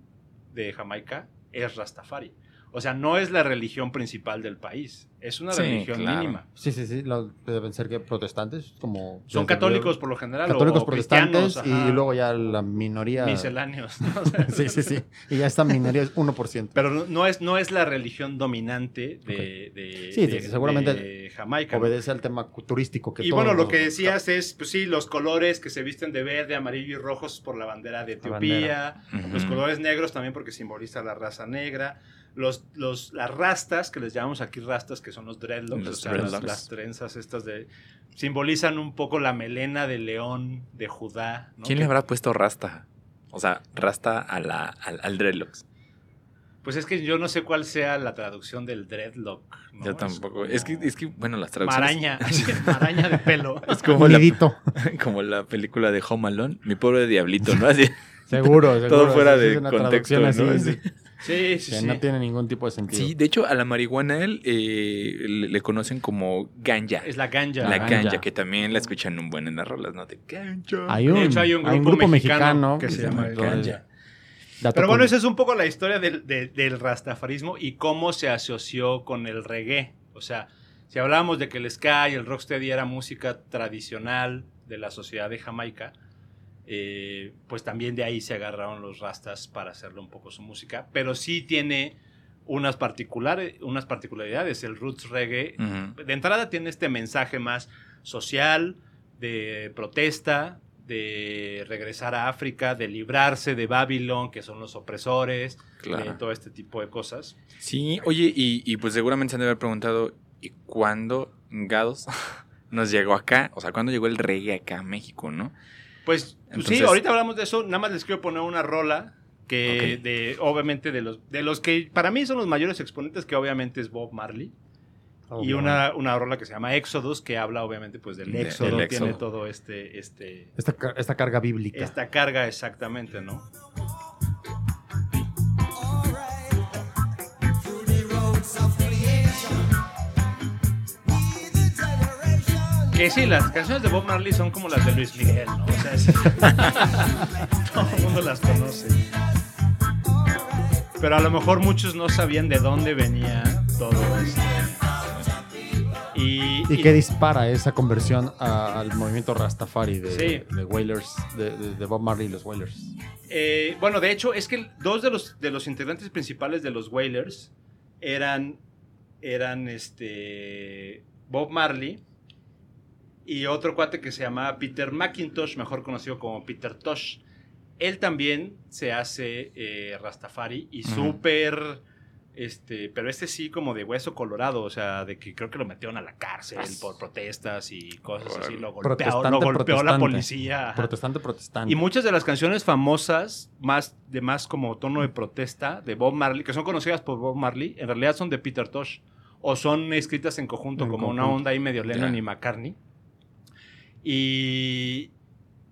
de Jamaica es Rastafari. O sea, no es la religión principal del país, Es una Sí, religión claro. mínima. Sí, sí, sí. lo- deben ser que protestantes, como... Son católicos por lo general. o- Católicos o protestantes y luego ya la minoría... misceláneos. ¿no? O sea, Sí, sí, sí. Y ya esta minoría es 1%. Pero no- no es, no es la religión dominante de, de- Sí, de- seguramente de Jamaica. Obedece al tema turístico que Y bueno, lo que decías es, pues sí, los colores que se visten de verde, amarillo y rojos por la bandera de Etiopía, los colores negros también porque simboliza la raza negra, los, los, las rastas, que les llamamos aquí rastas, que son los dreadlocks, Los o sea, las- dreadlocks. Las, trenzas estas de... simbolizan un poco la melena del león de Judá. ¿no? ¿Quién Que- le habrá puesto rasta? O sea, rasta a la, al, al dreadlocks. Pues es que yo no sé cuál sea la traducción del dreadlock. ¿no? Yo Es tampoco. como Es que, es que, bueno, las traducciones. Maraña, maraña de pelo. Es como la, como la película de Home Alone, mi pobre diablito, ¿no? Así, Seguro, seguro. todo fuera de contexto, traducción ¿no? así, Así. Sí, sí, que sí. no tiene ningún tipo de sentido. Sí, de hecho, a la marihuana él eh, le, le conocen como ganja. Es la ganja. la ganja. ganja, que también la escuchan un buen en las rolas, ¿no? De ganja. Hay un, De hecho, hay un grupo, mexicano, que se llama Ganja. dato Pero bueno, esa es un poco la historia del, de- del rastafarismo y cómo se asoció con el reggae. O sea, si hablábamos de que el ska y el rocksteady era música tradicional de la sociedad de Jamaica, eh, pues también de ahí se agarraron los rastas para hacerle un poco su música. Pero sí tiene unas, particulares, unas particularidades. El roots reggae de entrada tiene este mensaje más social, de protesta, de regresar a África, de librarse de Babilón, que son los opresores, Claro. todo este tipo de cosas. Sí, oye, y, y pues seguramente se han de haber preguntado, ¿y cuándo, gados, nos llegó acá? O sea, ¿cuándo llegó el reggae acá a México, no? Pues, pues sí, Entonces- ahorita hablamos de eso, nada más les quiero poner una rola que de obviamente de los de los que para mí son los mayores exponentes que obviamente es Bob Marley y una, una rola que se llama Exodus que habla obviamente pues del De- éxodo, del tiene éxodo. todo este este Esta, esta carga bíblica. esta carga exactamente, ¿no? Que sí, las canciones de Bob Marley son como las de Luis Miguel, ¿no? O sea, es- todo el mundo las conoce. Pero a lo mejor muchos no sabían de dónde venía todo esto. Y, ¿Y qué dispara esa conversión a- al movimiento Rastafari de, Sí. de Wailers, de Bob Marley y los Wailers? Eh, bueno, de hecho, es que dos de los, de los integrantes principales de los Wailers eran, eran este, Bob Marley y otro cuate que se llamaba Peter McIntosh, mejor conocido como Peter Tosh. Él también se hace eh, Rastafari y Ujú. súper... Este, pero este sí como de hueso colorado, o sea, de que creo que lo metieron a la cárcel As- por protestas y cosas así, lo golpeó, Protestante, lo golpeó la policía. Protestante, protestante. Y muchas de las canciones famosas, más de más como tono de protesta, de Bob Marley, que son conocidas por Bob Marley, en realidad son de Peter Tosh. O son escritas en conjunto, En como una onda ahí medio Lennon y McCartney. Y,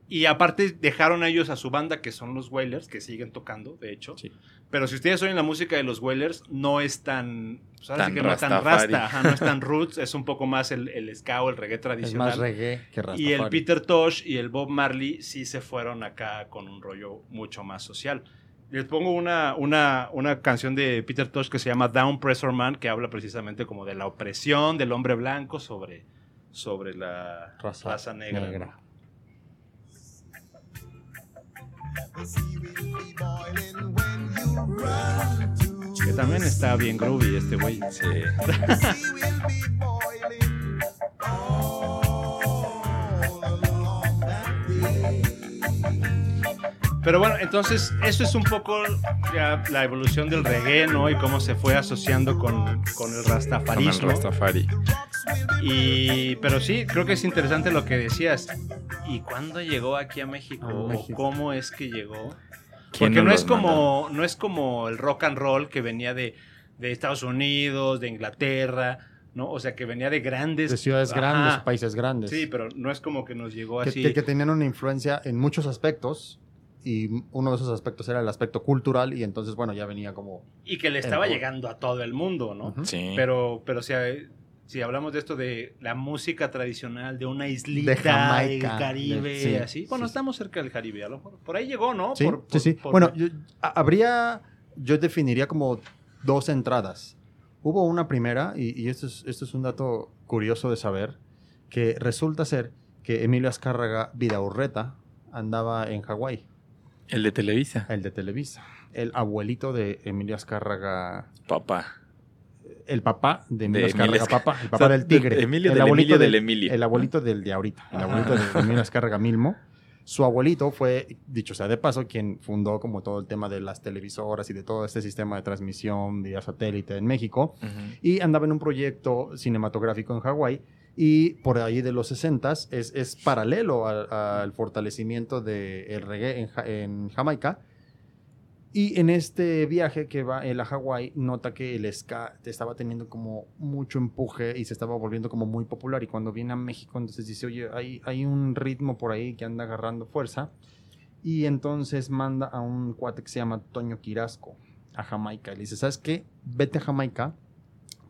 y aparte dejaron a ellos a su banda, que son los Wailers, que siguen tocando, de hecho. Sí. Pero si ustedes oyen la música de los Wailers, no es tan... pues ahora sí Tan que no es tan rasta, ajá, no es tan roots, es un poco más el, el ska o el reggae es tradicional. más reggae que Rastafari. Y el Peter Tosh y el Bob Marley sí se fueron acá con un rollo mucho más social. Les pongo una, una, una canción de Peter Tosh que se llama Down Pressure Man, que habla precisamente como de la opresión del hombre blanco sobre, sobre la Raza raza, negra. negra. Que también está bien groovy este güey. Sí. Pero bueno, entonces eso es un poco ya la evolución del reggae, ¿no? Y cómo se fue asociando con, con el Con el rastafarismo. Rastafari. Y, pero sí, creo que es interesante lo que decías. ¿Y cuándo llegó aquí a México? A ¿O México. ¿Cómo es que llegó? ¿Quién Porque no es, como, no es como el rock and roll que venía de, de Estados Unidos, de Inglaterra, ¿no? O sea, que venía de grandes... De ciudades Ajá. grandes, países grandes. Sí, pero no es como que nos llegó que, así. que- que tenían una influencia en muchos aspectos. Y uno de esos aspectos era el aspecto cultural. Y entonces, bueno, ya venía como. Y que le estaba El- llegando a todo el mundo, ¿no? Ujú. Sí. Pero, pero si, si hablamos de esto de la música tradicional de una islita De Jamaica, del Caribe, de- sí, así. Bueno, sí, estamos cerca del Caribe, a lo mejor. Por ahí llegó, ¿no? Sí, Por- sí, sí. por- por- Bueno, yo- a- habría. Yo definiría como dos entradas. Hubo una primera, y, y esto, es, esto es un dato curioso de saber, que resulta ser que Emilio Azcárraga Vidaurreta andaba en Hawái, El de Televisa. el de Televisa. El abuelito de Emilio Azcárraga, Papá. el papá de Emilio De Azcárraga, Emilio Azcárraga. papá, el papá O sea, del tigre. de Emilio, el del abuelito Emilio, del Emilio. El abuelito del de ahorita, el abuelito de Emilio Azcárraga Milmo. Su abuelito fue, dicho sea de paso, quien fundó como todo el tema de las televisoras y de todo este sistema de transmisión vía satélite en México. Y andaba en un proyecto cinematográfico en Hawái. Y por ahí de los 60 es, es paralelo al, al fortalecimiento del reggae en, Ja- en Jamaica. Y en este viaje que va él a Hawái, nota que el ska estaba teniendo como mucho empuje y se estaba volviendo como muy popular. Y cuando viene a México, entonces dice, oye, hay, hay un ritmo por ahí que anda agarrando fuerza. Y entonces manda a un cuate que se llama Toño Quirasco a Jamaica. Y le dice, ¿sabes qué? Vete a Jamaica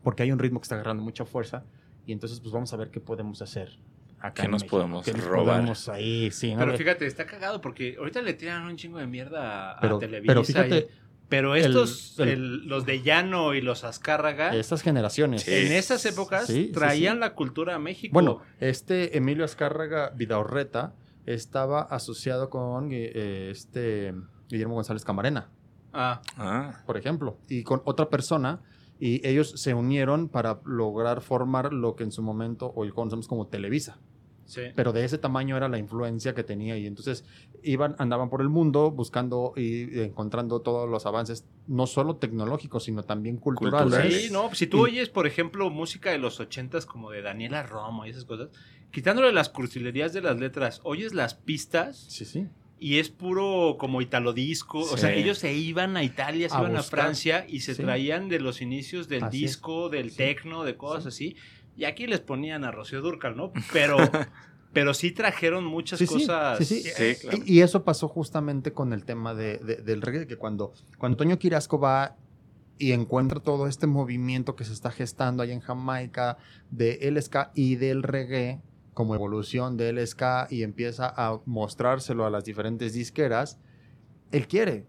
porque hay un ritmo que está agarrando mucha fuerza. Y entonces pues vamos a ver qué podemos hacer. Acá ¿Qué en nos México. podemos ¿Qué nos robar? podemos ahí, sí. ¿no? Pero fíjate, está cagado porque ahorita le tiran un chingo de mierda a, a Pero- Televisa. pero fíjate, y- pero estos, el- el- los de Llano y los Azcárraga, Estas generaciones. En esas épocas Sí, sí, traían sí. la cultura a México. Bueno, este Emilio Azcárraga Vidaurreta estaba asociado con eh, este Guillermo González Camarena, Ah, Ah. por ejemplo, y con otra persona, y ellos se unieron para lograr formar lo que en su momento hoy conocemos como Televisa. sí. Pero de ese tamaño era la influencia que tenía y entonces iban, andaban por el mundo buscando y encontrando todos los avances, no solo tecnológicos, sino también culturales. Culturales. Sí, no, si tú Y- oyes, por ejemplo, música de los ochentas como de Daniela Romo y esas cosas, quitándole las cursilerías de las letras, oyes las pistas Sí, sí. Y es puro como italo disco. O Sí. sea, ellos se iban a Italia, se A iban a. Francia y se Sí. traían de los inicios del Así es. disco, del Sí. tecno, de cosas Sí. así. Y aquí les ponían a Rocío Durcal, ¿no? Pero, pero sí trajeron muchas Sí, sí, cosas. sí, sí. Sí, claro. Y, y eso pasó justamente con el tema de, de- del reggae, que cuando, cuando Toño Quirasco va y encuentra todo este movimiento que se está gestando allá en Jamaica de el ska y del reggae como evolución del ska y empieza a mostrárselo a las diferentes disqueras, él quiere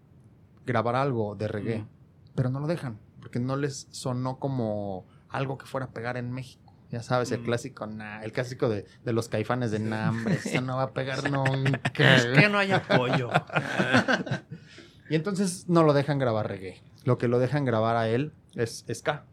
grabar algo de reggae, Mm. pero no lo dejan, porque no les sonó como algo que fuera a pegar en México. Ya sabes, el Mm. clásico, nah, el clásico de, de los caifanes de nombre, eso no va a pegar nunca. Que no hay apoyo. Y entonces no lo dejan grabar reggae. Lo que lo dejan grabar a él es ska.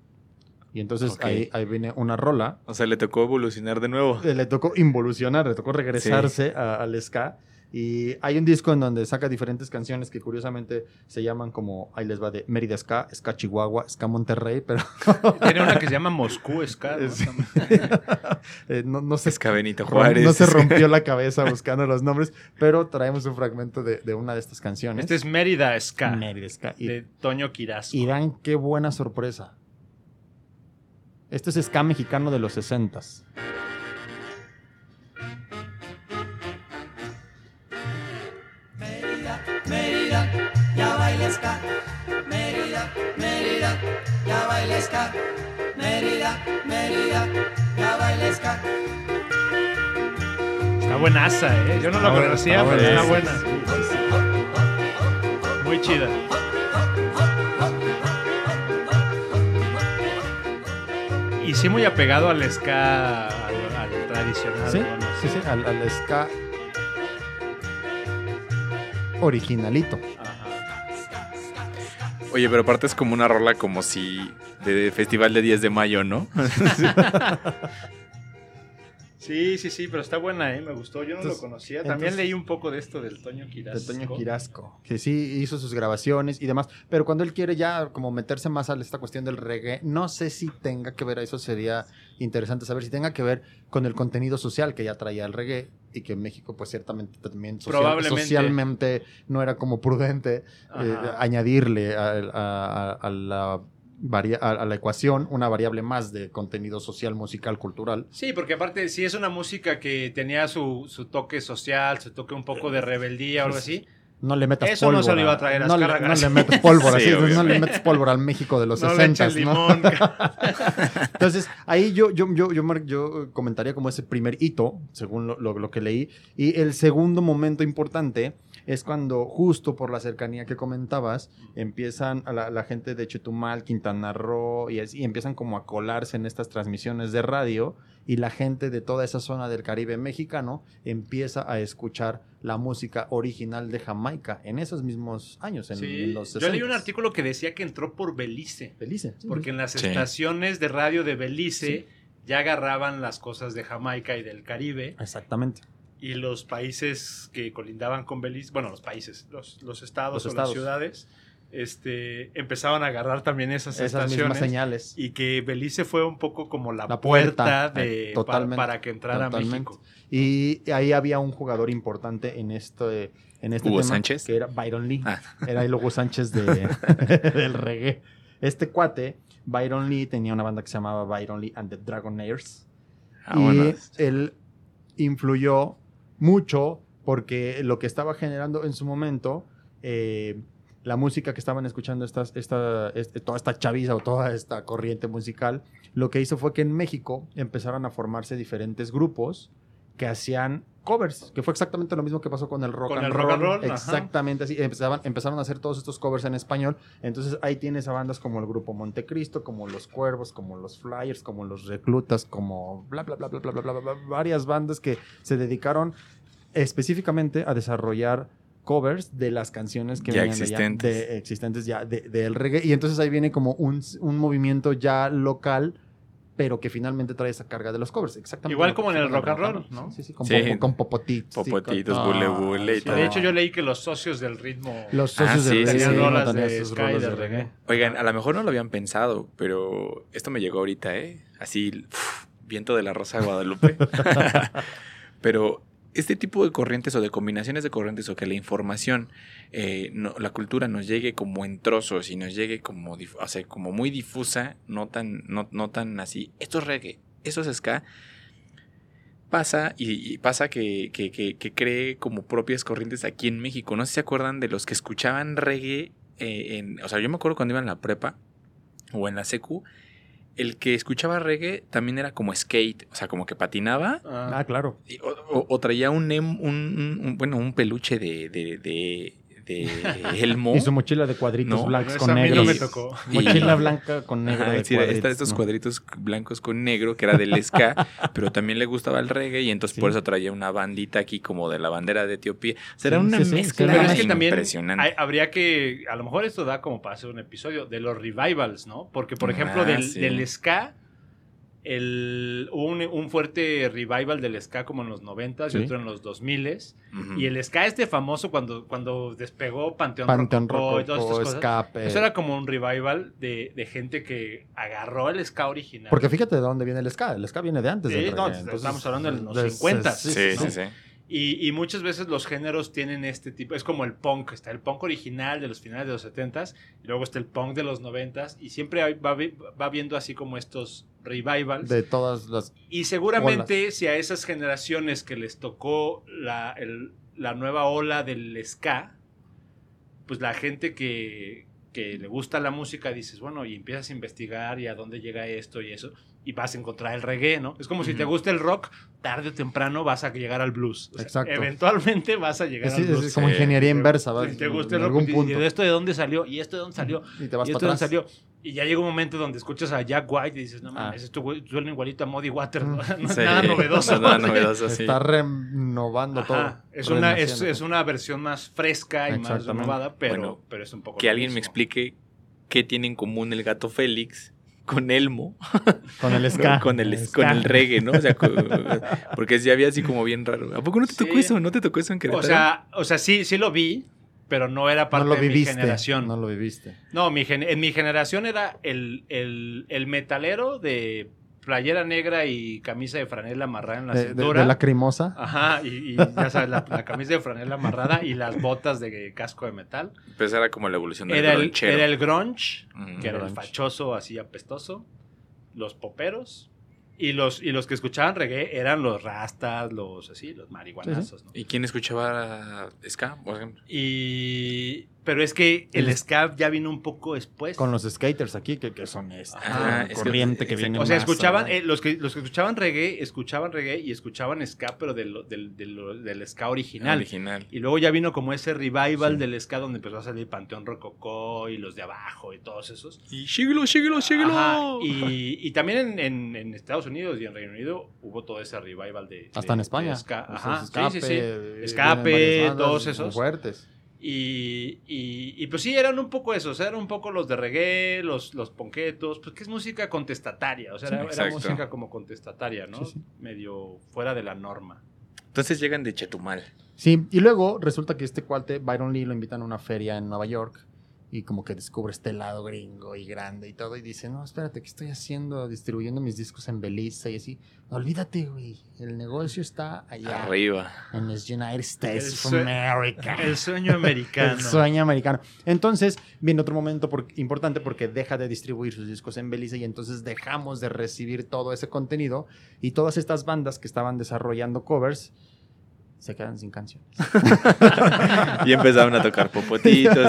Y entonces ahí, ahí viene una rola. O sea, le tocó evolucionar de nuevo. Eh, Le tocó involucionar, le tocó regresarse a- al ska. Y hay un disco en donde saca diferentes canciones que curiosamente se llaman como, ahí les va de Mérida Ska, Ska Chihuahua, Ska Monterrey, pero Tiene una que se llama Moscú Ska. ¿no? Sí. eh, no, no se Benito Juárez. no se rompió la cabeza buscando los nombres, pero traemos un fragmento de, de una de estas canciones. Este es Mérida Ska, Mérida Ska. Y, de Toño Quirasco. y dan qué buena sorpresa. Este es ska mexicano de los 60s. Mérida, Mérida, ya baila ska. Mérida, Mérida, ya baila ska. Mérida, Mérida, ya baila ska. Está buenaza, ¿eh? Yo no lo Está conocía, pero está está buena. Muy chida. Y sí muy apegado al ska, al, al tradicional. ¿Sí? Sí, sí, al, al ska originalito. Ajá. Oye, pero aparte es como una rola como si de festival de 10 de mayo, ¿no? Sí, sí, sí, pero está buena, ¿eh? Me gustó. Yo no Entonces- lo conocía. También entonces- leí un poco de esto del Toño De Quirasco. Toño Quirasco. Que sí hizo sus grabaciones y demás. Pero cuando él quiere ya como meterse más a esta cuestión del reggae, no sé si tenga que ver, eso sería interesante saber, si tenga que ver con el contenido social que ya traía el reggae y que en México pues ciertamente también social- socialmente no era como prudente eh, añadirle a, a- a- a la a- a la ecuación una variable más de contenido social, musical, cultural. Sí, porque aparte sí es una música que tenía su, su toque social, su toque un poco de rebeldía o algo así. No le metas Eso no pólvora. se lo iba a traer a no, le, no le metas pólvora, Sí, sí, no le metas pólvora al México de los No le 60 eches limón. Entonces, ahí yo, yo, yo, yo, yo comentaría como ese primer hito, según lo, lo- lo que leí. Y el segundo momento importante es cuando justo por la cercanía que comentabas, empiezan a la, la gente de Chetumal, Quintana Roo y así, empiezan como a colarse en estas transmisiones de radio y la gente de toda esa zona del Caribe mexicano empieza a escuchar la música original de Jamaica en esos mismos años, en, Sí, en los yo leí un 60s. artículo que decía que entró por Belice. Belice. sí, Porque en las Sí. estaciones de radio de Belice Sí. ya agarraban las cosas de Jamaica y del Caribe. Exactamente. Y los países que colindaban con Belice, bueno, los países, los, los estados Los o estados. las ciudades, este, empezaban a agarrar también esas, Esas mismas estaciones. señales. Y que Belice fue un poco como la, La puerta, puerta, de, eh, para, que entrara a totalmente. México. Y ahí había un jugador importante en este, en este Hugo tema, Sánchez. que era Byron Lee. Ah. Era el Hugo Sánchez de, del reggae. Este cuate, Byron Lee, tenía una banda que se llamaba Byron Lee and the Dragonaires. Ah, y bueno. él influyó mucho porque lo que estaba generando en su momento, eh, la música que estaban escuchando estas, esta, este- toda esta chaviza o toda esta corriente musical, lo que hizo fue que en México empezaron a formarse diferentes grupos que hacían covers, que fue exactamente lo mismo que pasó con el rock, con and, el rock roll, and, roll, Exactamente así. Empezaban, empezaron a hacer todos estos covers en español. Entonces ahí tienes a bandas como el grupo Montecristo, como Los Cuervos, como Los Flyers, como Los Reclutas, como bla, bla, bla, bla, bla, bla, bla, bla varias bandas que se dedicaron específicamente a desarrollar covers de las canciones que ya existentes. Ya existentes ya de, de el reggae. Y entonces ahí viene como un, un movimiento ya local pero que finalmente trae esa carga de los covers. Exactamente. Igual como en el rock and roll, ¿no? Sí, sí, con, Sí. con popotitos. sí, Popotitos, con- bule Ah, bule y sí. todo. De hecho, yo leí que los socios del ritmo Los Ah, socios sí, de sí, reggae sí. tenían rolas tenían de Sky rolas de de reggae. Oigan, a lo mejor no lo habían pensado, pero esto me llegó ahorita, ¿eh? Así, viento de la Rosa de Guadalupe. pero este tipo de corrientes o de combinaciones de corrientes o que la información, eh, no- la cultura nos llegue como en trozos y nos llegue como, o sea, como muy difusa, no tan, no, no tan así, esto es reggae, esto es ska, pasa y, y pasa que, que, que, que cree como propias corrientes aquí en México. No sé si se acuerdan de los que escuchaban reggae eh, en, o sea, yo me acuerdo cuando iba en la prepa o en la secu, el que escuchaba reggae también era como skate, o sea, como que patinaba Ah, Ah, claro. y- o, o- o traía un, em- un, un- un- bueno, un peluche de, de, de, de elmo. Y su mochila de cuadritos No, blancos con mí no negro. me tocó. y- Mochila blanca con negro. Ajá, de es decir, cuadritos, está estos ¿no? cuadritos blancos con negro, que era del ska, pero también le gustaba el reggae y entonces Sí. por eso traía una bandita aquí como de la bandera de Etiopía. O Sí, era una sí, sí, mezcla sí, Pero es que también impresionante. hay- habría que, a lo mejor esto da como para hacer un episodio de los revivals, ¿no? Porque, por ejemplo, Ah, del, sí. del ska, el, hubo un, un fuerte revival del ska como en los 90s Sí. y otro en los 2000s. Ujú. Y el ska este famoso cuando, cuando despegó Panteón, Panteón Rococó y todas Rococó, estas cosas. escape. Eso era como un revival de, de gente que agarró el ska original. Porque fíjate de dónde viene el ska. El ska viene de antes Sí, del no, reggae. Entonces, estamos hablando de los de- 50s. Sí, ¿no? sí, sí. Y, y muchas veces los géneros tienen este tipo, es como el punk, está el punk original de los finales de los 70s y luego está el punk de los 90s y siempre hay- va, va viendo así como estos revivals. De todas las. y seguramente si a esas generaciones que les tocó la, el- la nueva ola del ska, pues la gente que, que le gusta la música dices, bueno, y empiezas a investigar y a dónde llega esto y eso, y vas a encontrar el reggae, ¿no? Es como si te gusta el rock, tarde o temprano vas a llegar al blues. O sea, Exacto. Eventualmente vas a llegar Es, al es- blues. es como ingeniería inversa. Si ¿vas? te gusta en el rock, punto. y de esto de dónde salió, y esto de dónde salió, Y te vas y esto para de dónde atrás. salió. Y ya llega un momento donde escuchas a Jack White y dices, no Ah. mames, esto güey, suena igualito a Muddy Waters, ¿no? No es Sí, nada novedoso. nada novedoso, sí. Está renovando Ajá. todo. Es, una, es, es una versión más fresca y más renovada, pero, Bueno, pero es un poco Que alguien me explique qué tiene en común el gato Félix con Elmo, Con el ¿no? ska. con, el, ska. con el reggae, ¿no? O sea, co- porque ya había así como bien raro. ¿A poco no te tocó eso? ¿No te tocó eso en Querétaro? O sea, o sea sí, sí lo vi, pero no era parte No lo de mi generación. No No, lo viviste. mi gen- en mi generación era el, el, el metalero de playera negra y camisa de franela amarrada en la De, de- cintura. de la crimosa. Ajá, y, y ya sabes, la, la camisa de franela amarrada y las botas de casco de metal. pues era como la evolución del Era el, era el grunge, Mm. que era el fachoso así apestoso, los poperos, y los, y los que escuchaban reggae eran los rastas, los así, los marihuanazos, ¿no? ¿Y quién escuchaba ska, por ejemplo? Y, Pero es que el, El- ska ya vino un poco después. Con los skaters aquí, que, que son esta Ah, es que- corriente que, viene O sea, más escuchaban, eh, los, que, los que escuchaban reggae, escuchaban reggae y escuchaban ska, pero del, del, del, del ska original. Original. Y luego ya vino como ese revival Sí. del ska donde empezó a salir Panteón Rococó y los de abajo y todos esos. Y síguelo, síguelo, síguelo. Y, y también en, en- en Estados Unidos y en Reino Unido hubo todo ese revival de. Hasta de- en de España. ska. O sea, Ajá, escape, sí, sí, sí. eh, Escape, bandas todos esos. fuertes. Y, y, y pues sí, eran un poco esos, eran un poco los de reggae, los, los ponquetos, pues que es música contestataria, o sea, Sí, era, música como contestataria, ¿no? Sí, sí. Medio fuera de la norma. Entonces llegan de Chetumal. Sí, y luego resulta que este cuate, Byron Lee, lo invitan a una feria en Nueva York y como que descubre este lado gringo y grande y todo y dice, no, espérate, ¿qué estoy haciendo? Distribuyendo mis discos en Belice y así. Olvídate, güey, el negocio está allá Arriba. en los United States El of America. El sueño americano. El sueño americano. Entonces, viene otro momento por- importante porque deja de distribuir sus discos en Belice y entonces dejamos de recibir todo ese contenido y todas estas bandas que estaban desarrollando covers se quedan sin canciones. Y empezaron a tocar popotitos.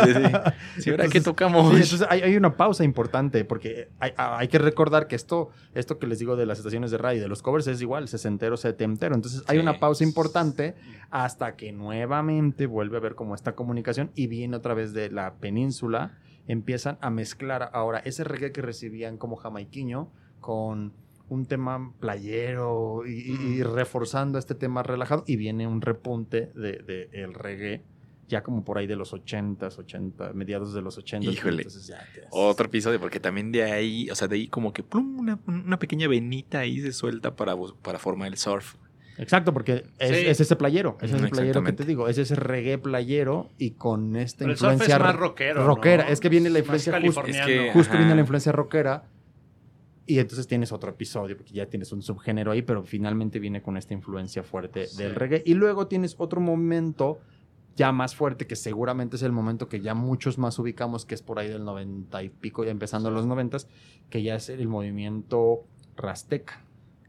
Sí, ahora qué Entonces- tocamos. Sí, entonces hay, hay una pausa importante porque hay, hay que recordar que esto, esto que les digo de las estaciones de radio y de los covers es igual, sesentero, setentero. Entonces hay Sí. una pausa importante hasta que nuevamente vuelve a haber como esta comunicación y viene otra vez de la península, empiezan a mezclar ahora ese reggae que recibían como jamaiquiño con un tema playero y, y- y reforzando este tema relajado y viene un repunte de, de el reggae ya como por ahí de los 80s, 80, mediados de los 80 Híjole. entonces ya te- Otro episodio, porque también de ahí, o sea, de ahí como que plum, una, una pequeña venita ahí se suelta para, para formar el surf. Exacto, porque es, Sí. es ese playero, es ese playero que te digo, es ese reggae playero y con esta Pero el surf influencia es más rockero. rockera. ¿no? Es que viene la influencia justo- es que- justo viene la influencia rockera y entonces tienes otro episodio porque ya tienes un subgénero ahí, pero finalmente viene con esta influencia fuerte Sí. del reggae y luego tienes otro momento ya más fuerte que seguramente es el momento que ya muchos más ubicamos que es por ahí del 90 y pico ya empezando los 90 que ya es el movimiento rasteca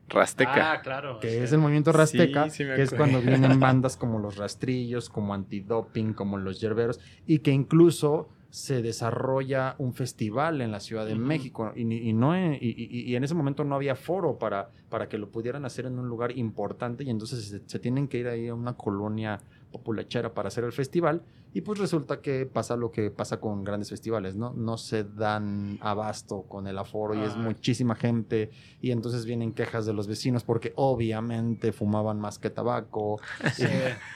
Rasteca. Ah, claro. que sí. es el movimiento rasteca, Sí, sí que es cuando vienen bandas como los rastrillos, como antidoping, como los yerberos, y que incluso se desarrolla un festival en la Ciudad de. México y, y no y- y en ese momento no había foro para, para que lo pudieran hacer en un lugar importante y entonces se, se tienen que ir ahí a una colonia populachera para hacer el festival y pues resulta que pasa lo que pasa con grandes festivales, ¿no? No se dan abasto con el aforo y es Ah. muchísima gente y entonces vienen quejas de los vecinos porque obviamente fumaban más que tabaco. Sí.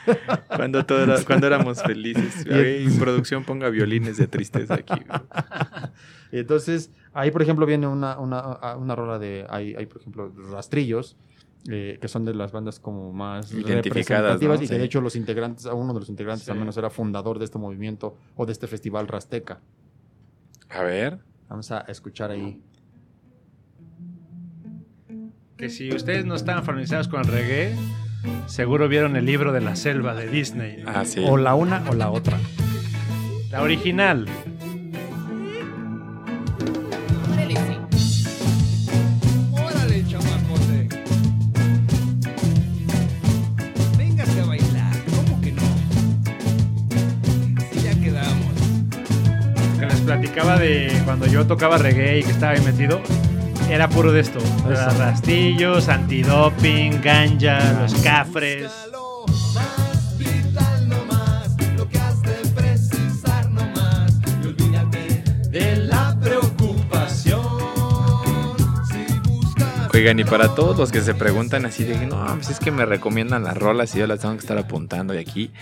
Cuando, todo era- cuando éramos felices. En producción ponga violines de tristeza aquí. Y entonces ahí, por ejemplo, viene una, una, una rola de, hay, hay, por ejemplo, rastrillos. Eh, que son de las bandas como más representativas ¿no? y que de hecho los integrantes, uno de los integrantes Sí. al menos era fundador de este movimiento o de este festival Rasteca. A ver. Vamos a escuchar ahí. Que si ustedes no estaban familiarizados con el reggae, seguro vieron el libro de la selva de Disney. ¿no? Ah, sí. O la una o la otra. La original. Cuando yo tocaba reggae y que estaba ahí metido. Era puro de esto. Era Eso. rastillos, antidoping, ganja, los cafres. Oigan, y para todos los que se preguntan así de, no, pues es que me recomiendan las rolas y yo las tengo que estar apuntando y aquí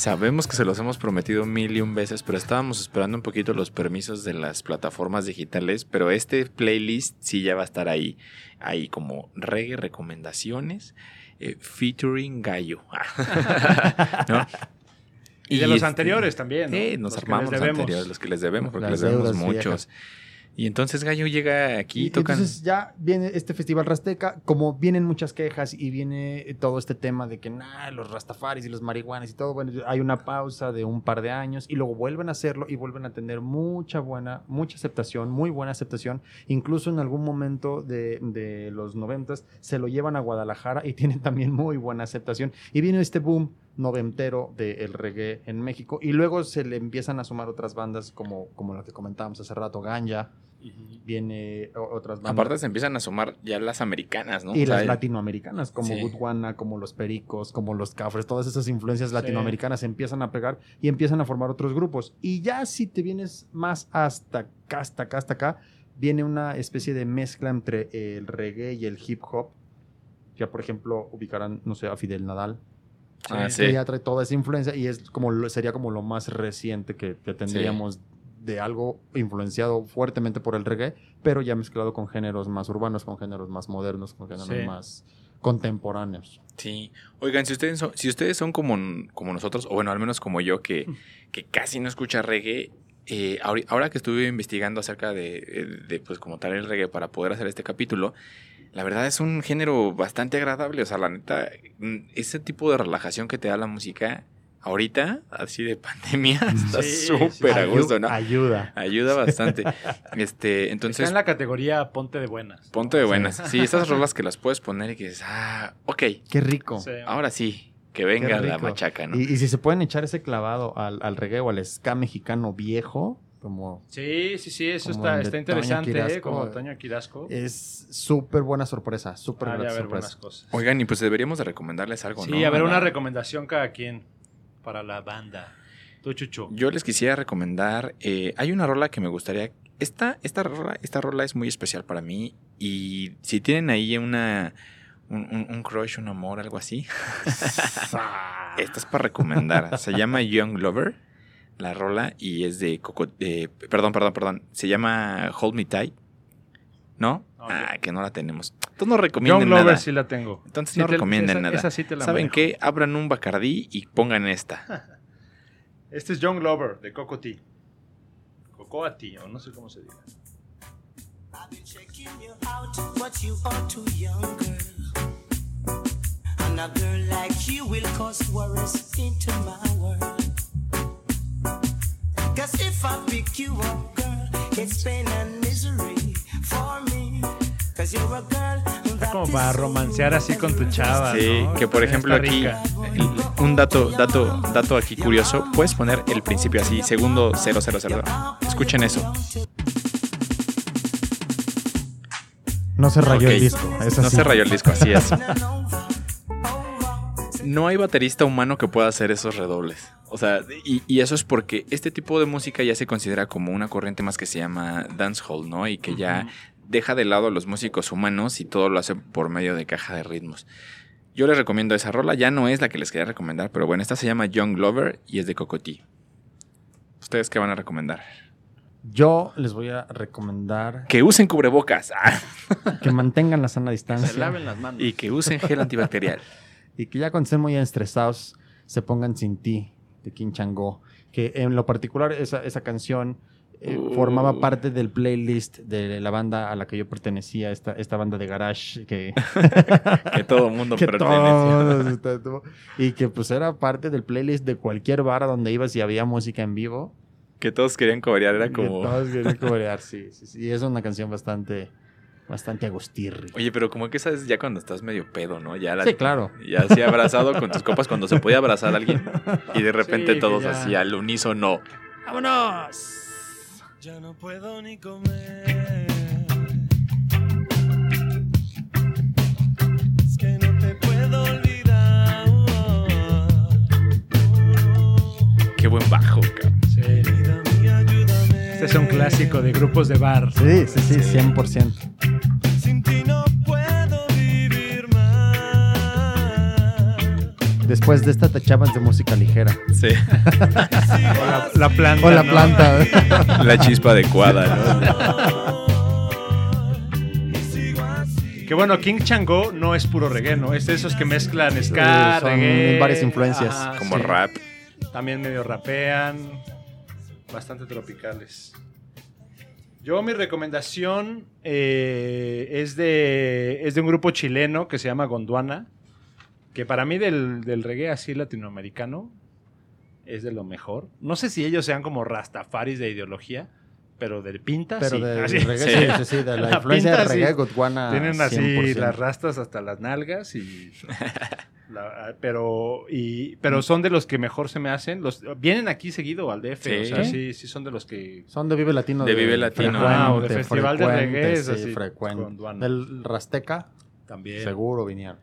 sabemos que se los hemos prometido mil y un veces, pero estábamos esperando un poquito los permisos de las plataformas digitales, pero este playlist sí ya va a estar ahí, ahí como reggae recomendaciones, eh, featuring Gallo. ¿No? Y de los este, anteriores también. ¿no? Sí, nos Los armamos los anteriores, los que les debemos, porque Las les debemos muchos. viejas. Y entonces Gallo llega aquí Y tocan. entonces ya viene este festival Rasteca, como vienen muchas quejas y viene todo este tema de que nah, los rastafaris y los marihuanas y todo, bueno, hay una pausa de un par de años y luego vuelven a hacerlo y vuelven a tener mucha buena, mucha aceptación, muy buena aceptación. Incluso en algún momento de, de los noventas se lo llevan a Guadalajara y tienen también muy buena aceptación. Y viene este boom noventero del reggae en México. Y luego se le empiezan a sumar otras bandas como, como la que comentábamos hace rato, Ganja. Viene otras bandas. Aparte se empiezan a sumar ya las americanas, ¿no? Y O sea, las latinoamericanas, como sí. Gutwana, como los Pericos, como los Cafres, todas esas influencias latinoamericanas empiezan a pegar y empiezan a formar otros grupos. Y ya si te vienes más hasta acá, hasta acá, hasta acá, viene una especie de mezcla entre el reggae y el hip hop. Que, por ejemplo, ubicarán, no sé, a Fidel Nadal. Ah, Que sí. ya trae toda esa influencia y es como sería como lo más reciente que, que tendríamos de algo influenciado fuertemente por el reggae, pero ya mezclado con géneros más urbanos, con géneros más modernos, con géneros Sí. más contemporáneos. Sí. Oigan, si ustedes son, si ustedes son como, como nosotros, o bueno, al menos como yo, que, que casi no escucha reggae, eh, ahora que estuve investigando acerca de, de, pues como tal el reggae para poder hacer este capítulo, la verdad es un género bastante agradable. O sea, la neta, mm, ese tipo de relajación que te da la música ahorita, así de pandemia, está Sí, súper a Ayu- gusto, ¿no? Ayuda. Ayuda bastante. Este, Está entonces, en la categoría ponte de buenas. ponte de buenas. Sí, estas rolas que las puedes poner y que dices, ah, ok, Qué rico. Sí. ahora sí, que venga la machaca, ¿no? Y, y si se pueden echar ese clavado al, al reggae o al ska mexicano viejo, como Sí, sí, sí, eso está, está interesante, ¿eh? Como Toño Quirasco. es súper buena sorpresa, súper Ah, grata ver buenas sorpresa. cosas. Oigan, y pues deberíamos de recomendarles algo, ¿no? Sí, a ver, A una recomendación cada quien para la banda. Tú, Chucho. Yo les quisiera recomendar, eh, hay una rola que me gustaría, esta, esta, rola, esta rola es muy especial para mí y si tienen ahí una, un, un- un crush, un amor, algo así, esta es para recomendar, se llama Young Lover, la rola, y es de Coco, de- perdón, perdón, perdón, se llama Hold Me Tight, ¿no? No, ah, que no la tenemos. Entonces no recomienden Young nada. Lover sí la tengo. Entonces Sí no te- recomienden esa- nada. esa sí te la ¿Saben manejo. qué? Abran un Bacardí y pongan esta. Este es Young Lover de Coco Tea. Cocoa Tea, o no sé cómo se diga. I've been checking you out, but you are too young, girl. And a girl like you will cause worries into my world. Cause if I pick you up, girl, it's pain and misery. That Como para romancear así con tu chava. Sí, ¿no? que por Está ejemplo aquí, el- un dato, dato, dato aquí curioso, puedes poner el principio así, segundo 000. Escuchen eso. No se rayó el disco. Es No se rayó el disco, así es. No hay baterista humano que pueda hacer esos redobles. O sea, y, y eso es porque este tipo de música ya se considera como una corriente más que se llama dancehall, ¿no? Y que ya deja de lado a los músicos humanos y todo lo hace por medio de caja de ritmos. Yo les recomiendo esa rola, ya no es la que les quería recomendar, pero bueno, esta se llama Young Lover y es de Cocotí. ¿Ustedes qué van a recomendar? Yo les voy a recomendar Que usen cubrebocas ah, que mantengan la sana Se distancia laven las manos. y que usen gel antibacterial. y que ya cuando estén muy estresados se pongan sin ti de King Chango. Que en lo particular esa, esa canción eh, Uh. formaba parte del playlist de la banda a la que yo pertenecía, esta, esta banda de garage que, Que todo mundo que todos está- tuvo- y que pues era parte del playlist de cualquier bar a donde ibas y había música en vivo. Que todos querían corear, era Que como... todos querían corear, sí, sí, sí. Y es una canción bastante, bastante agustirri. Oye, pero como que esa es ya cuando estás medio pedo, ¿no? Ya la- Sí, claro. Ya así abrazado con tus copas cuando se podía abrazar a alguien. Y de repente Sí, que todos así al unísono. ¡Vámonos! Ya no puedo ni comer. Es que no te puedo olvidar. Qué buen bajo, cabrón. Sí. Este es un clásico de grupos de bar. Sí, sí, sí, 100%. Después de esta te echabas de música ligera. Sí. O la, la planta. O la ¿no? planta. La chispa adecuada, ¿no? Que bueno, King Chango no es puro reggae, ¿no? Es de esos que mezclan ska, son reggae. varias influencias. Como sí. rap. También medio rapean. Bastante tropicales. Yo mi recomendación eh, es, de, es de un grupo chileno que se llama Gondwana. Que para mí del, del reggae así latinoamericano es de lo mejor. No sé si ellos sean como rastafaris de ideología, pero del pinta Pero sí. de Así. reggae, Sí. sí, sí, de la, La influencia pinta, de reggae sí. Gutwana. Tienen así 100%. las rastas hasta las nalgas y La- pero, y, pero son de los que mejor se me hacen. Los, vienen aquí seguido al DF. Sí. O sea, sí, sí son de los que. Son de Vive Latino. De Vive Latino. Ah, o de Festival de Reggae, así, frecuente. con. Del Rasteca, También. seguro vinieron.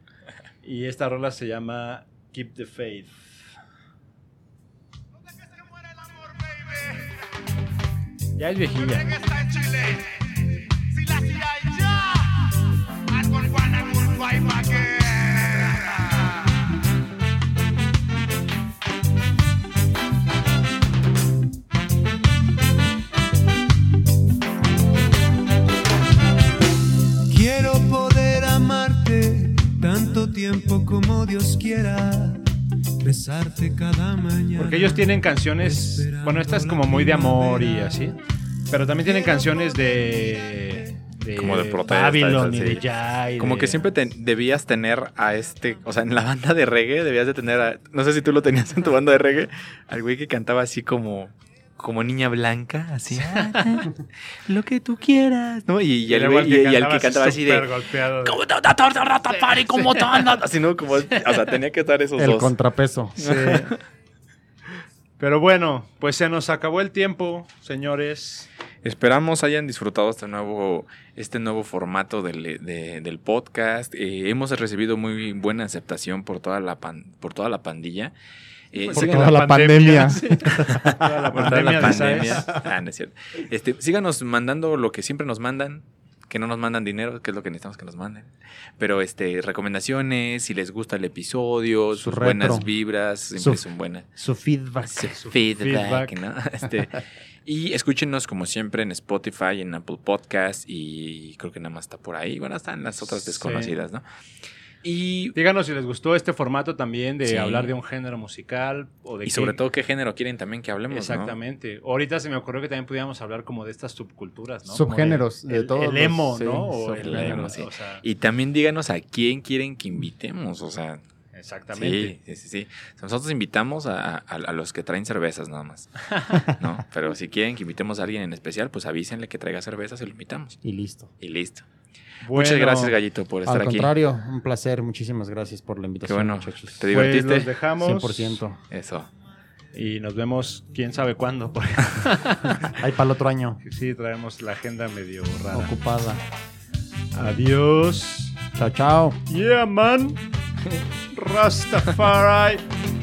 Y esta rola se llama Keep the Faith. Ya es viejilla. Tiempo como Dios quiera, besarte cada mañana. Porque ellos tienen canciones. Bueno, esta es como muy de amor y así. Pero también tienen canciones de. de Como de protesta, Babylon y de ya. y Como de- que siempre te- debías tener a este, o sea, en la banda de reggae debías de tener a, no sé si tú lo tenías en tu banda de reggae, al güey que cantaba así como, como niña blanca, así, "Ah, lo que tú quieras, ¿no? Y, y el luego güey, y, y al que cantaba así de, golpeado. ¿cómo te te- te- te- te- pari, cómo te andas?" Así, ¿no? Como, o sea, tenía que estar esos El dos. contrapeso. Sí. Pero bueno, pues se nos acabó el tiempo, señores. Esperamos hayan disfrutado este nuevo, este nuevo formato del, de- del podcast. Eh, hemos recibido muy buena aceptación por toda la, pan- por toda la pandilla. Eh, Por sigan- toda la pandemia. sí. Toda la por pandemia, la pandemia. Ah, no es cierto. Este, síganos mandando lo que siempre nos mandan. Que no nos mandan dinero, que es lo que necesitamos que nos manden. Pero este, recomendaciones, si les gusta el episodio, Su sus retro. buenas vibras, siempre Su- son buenas. Su feedback. Su feedback, feedback. ¿no? Este, y escúchenos como siempre en Spotify, en Apple Podcast y creo que nada más está por ahí. Bueno, están las otras Sí. desconocidas, ¿no? Y, Díganos si les gustó este formato también de Sí. hablar de un género musical o de y qué- sobre todo qué género quieren también que hablemos, ¿no? Exactamente. Ahorita se me ocurrió que también pudiéramos hablar como de estas subculturas, ¿no? Subgéneros Como de el, todos el los- emo, sí, ¿no? O el emo, sí. o sea, Y también díganos a quién quieren que invitemos, o sea, exactamente. sí, sí, sí, sí. Nosotros invitamos a, a- a los que traen cervezas nada más, ¿no? Pero si quieren que invitemos a alguien en especial, pues avísenle que traiga cervezas y lo invitamos. Y listo. Y listo. Bueno, Muchas gracias, Gallito, por estar Al aquí. contrario, un placer. Muchísimas gracias por la Qué invitación, bueno. muchachos. ¿Te Pues divertiste? los dejamos 100%. Eso. y nos vemos quién sabe cuándo. porque Ahí para el otro año. sí, traemos la agenda medio rara. Ocupada. Adiós. Chao, chao. Yeah, man. Rastafari.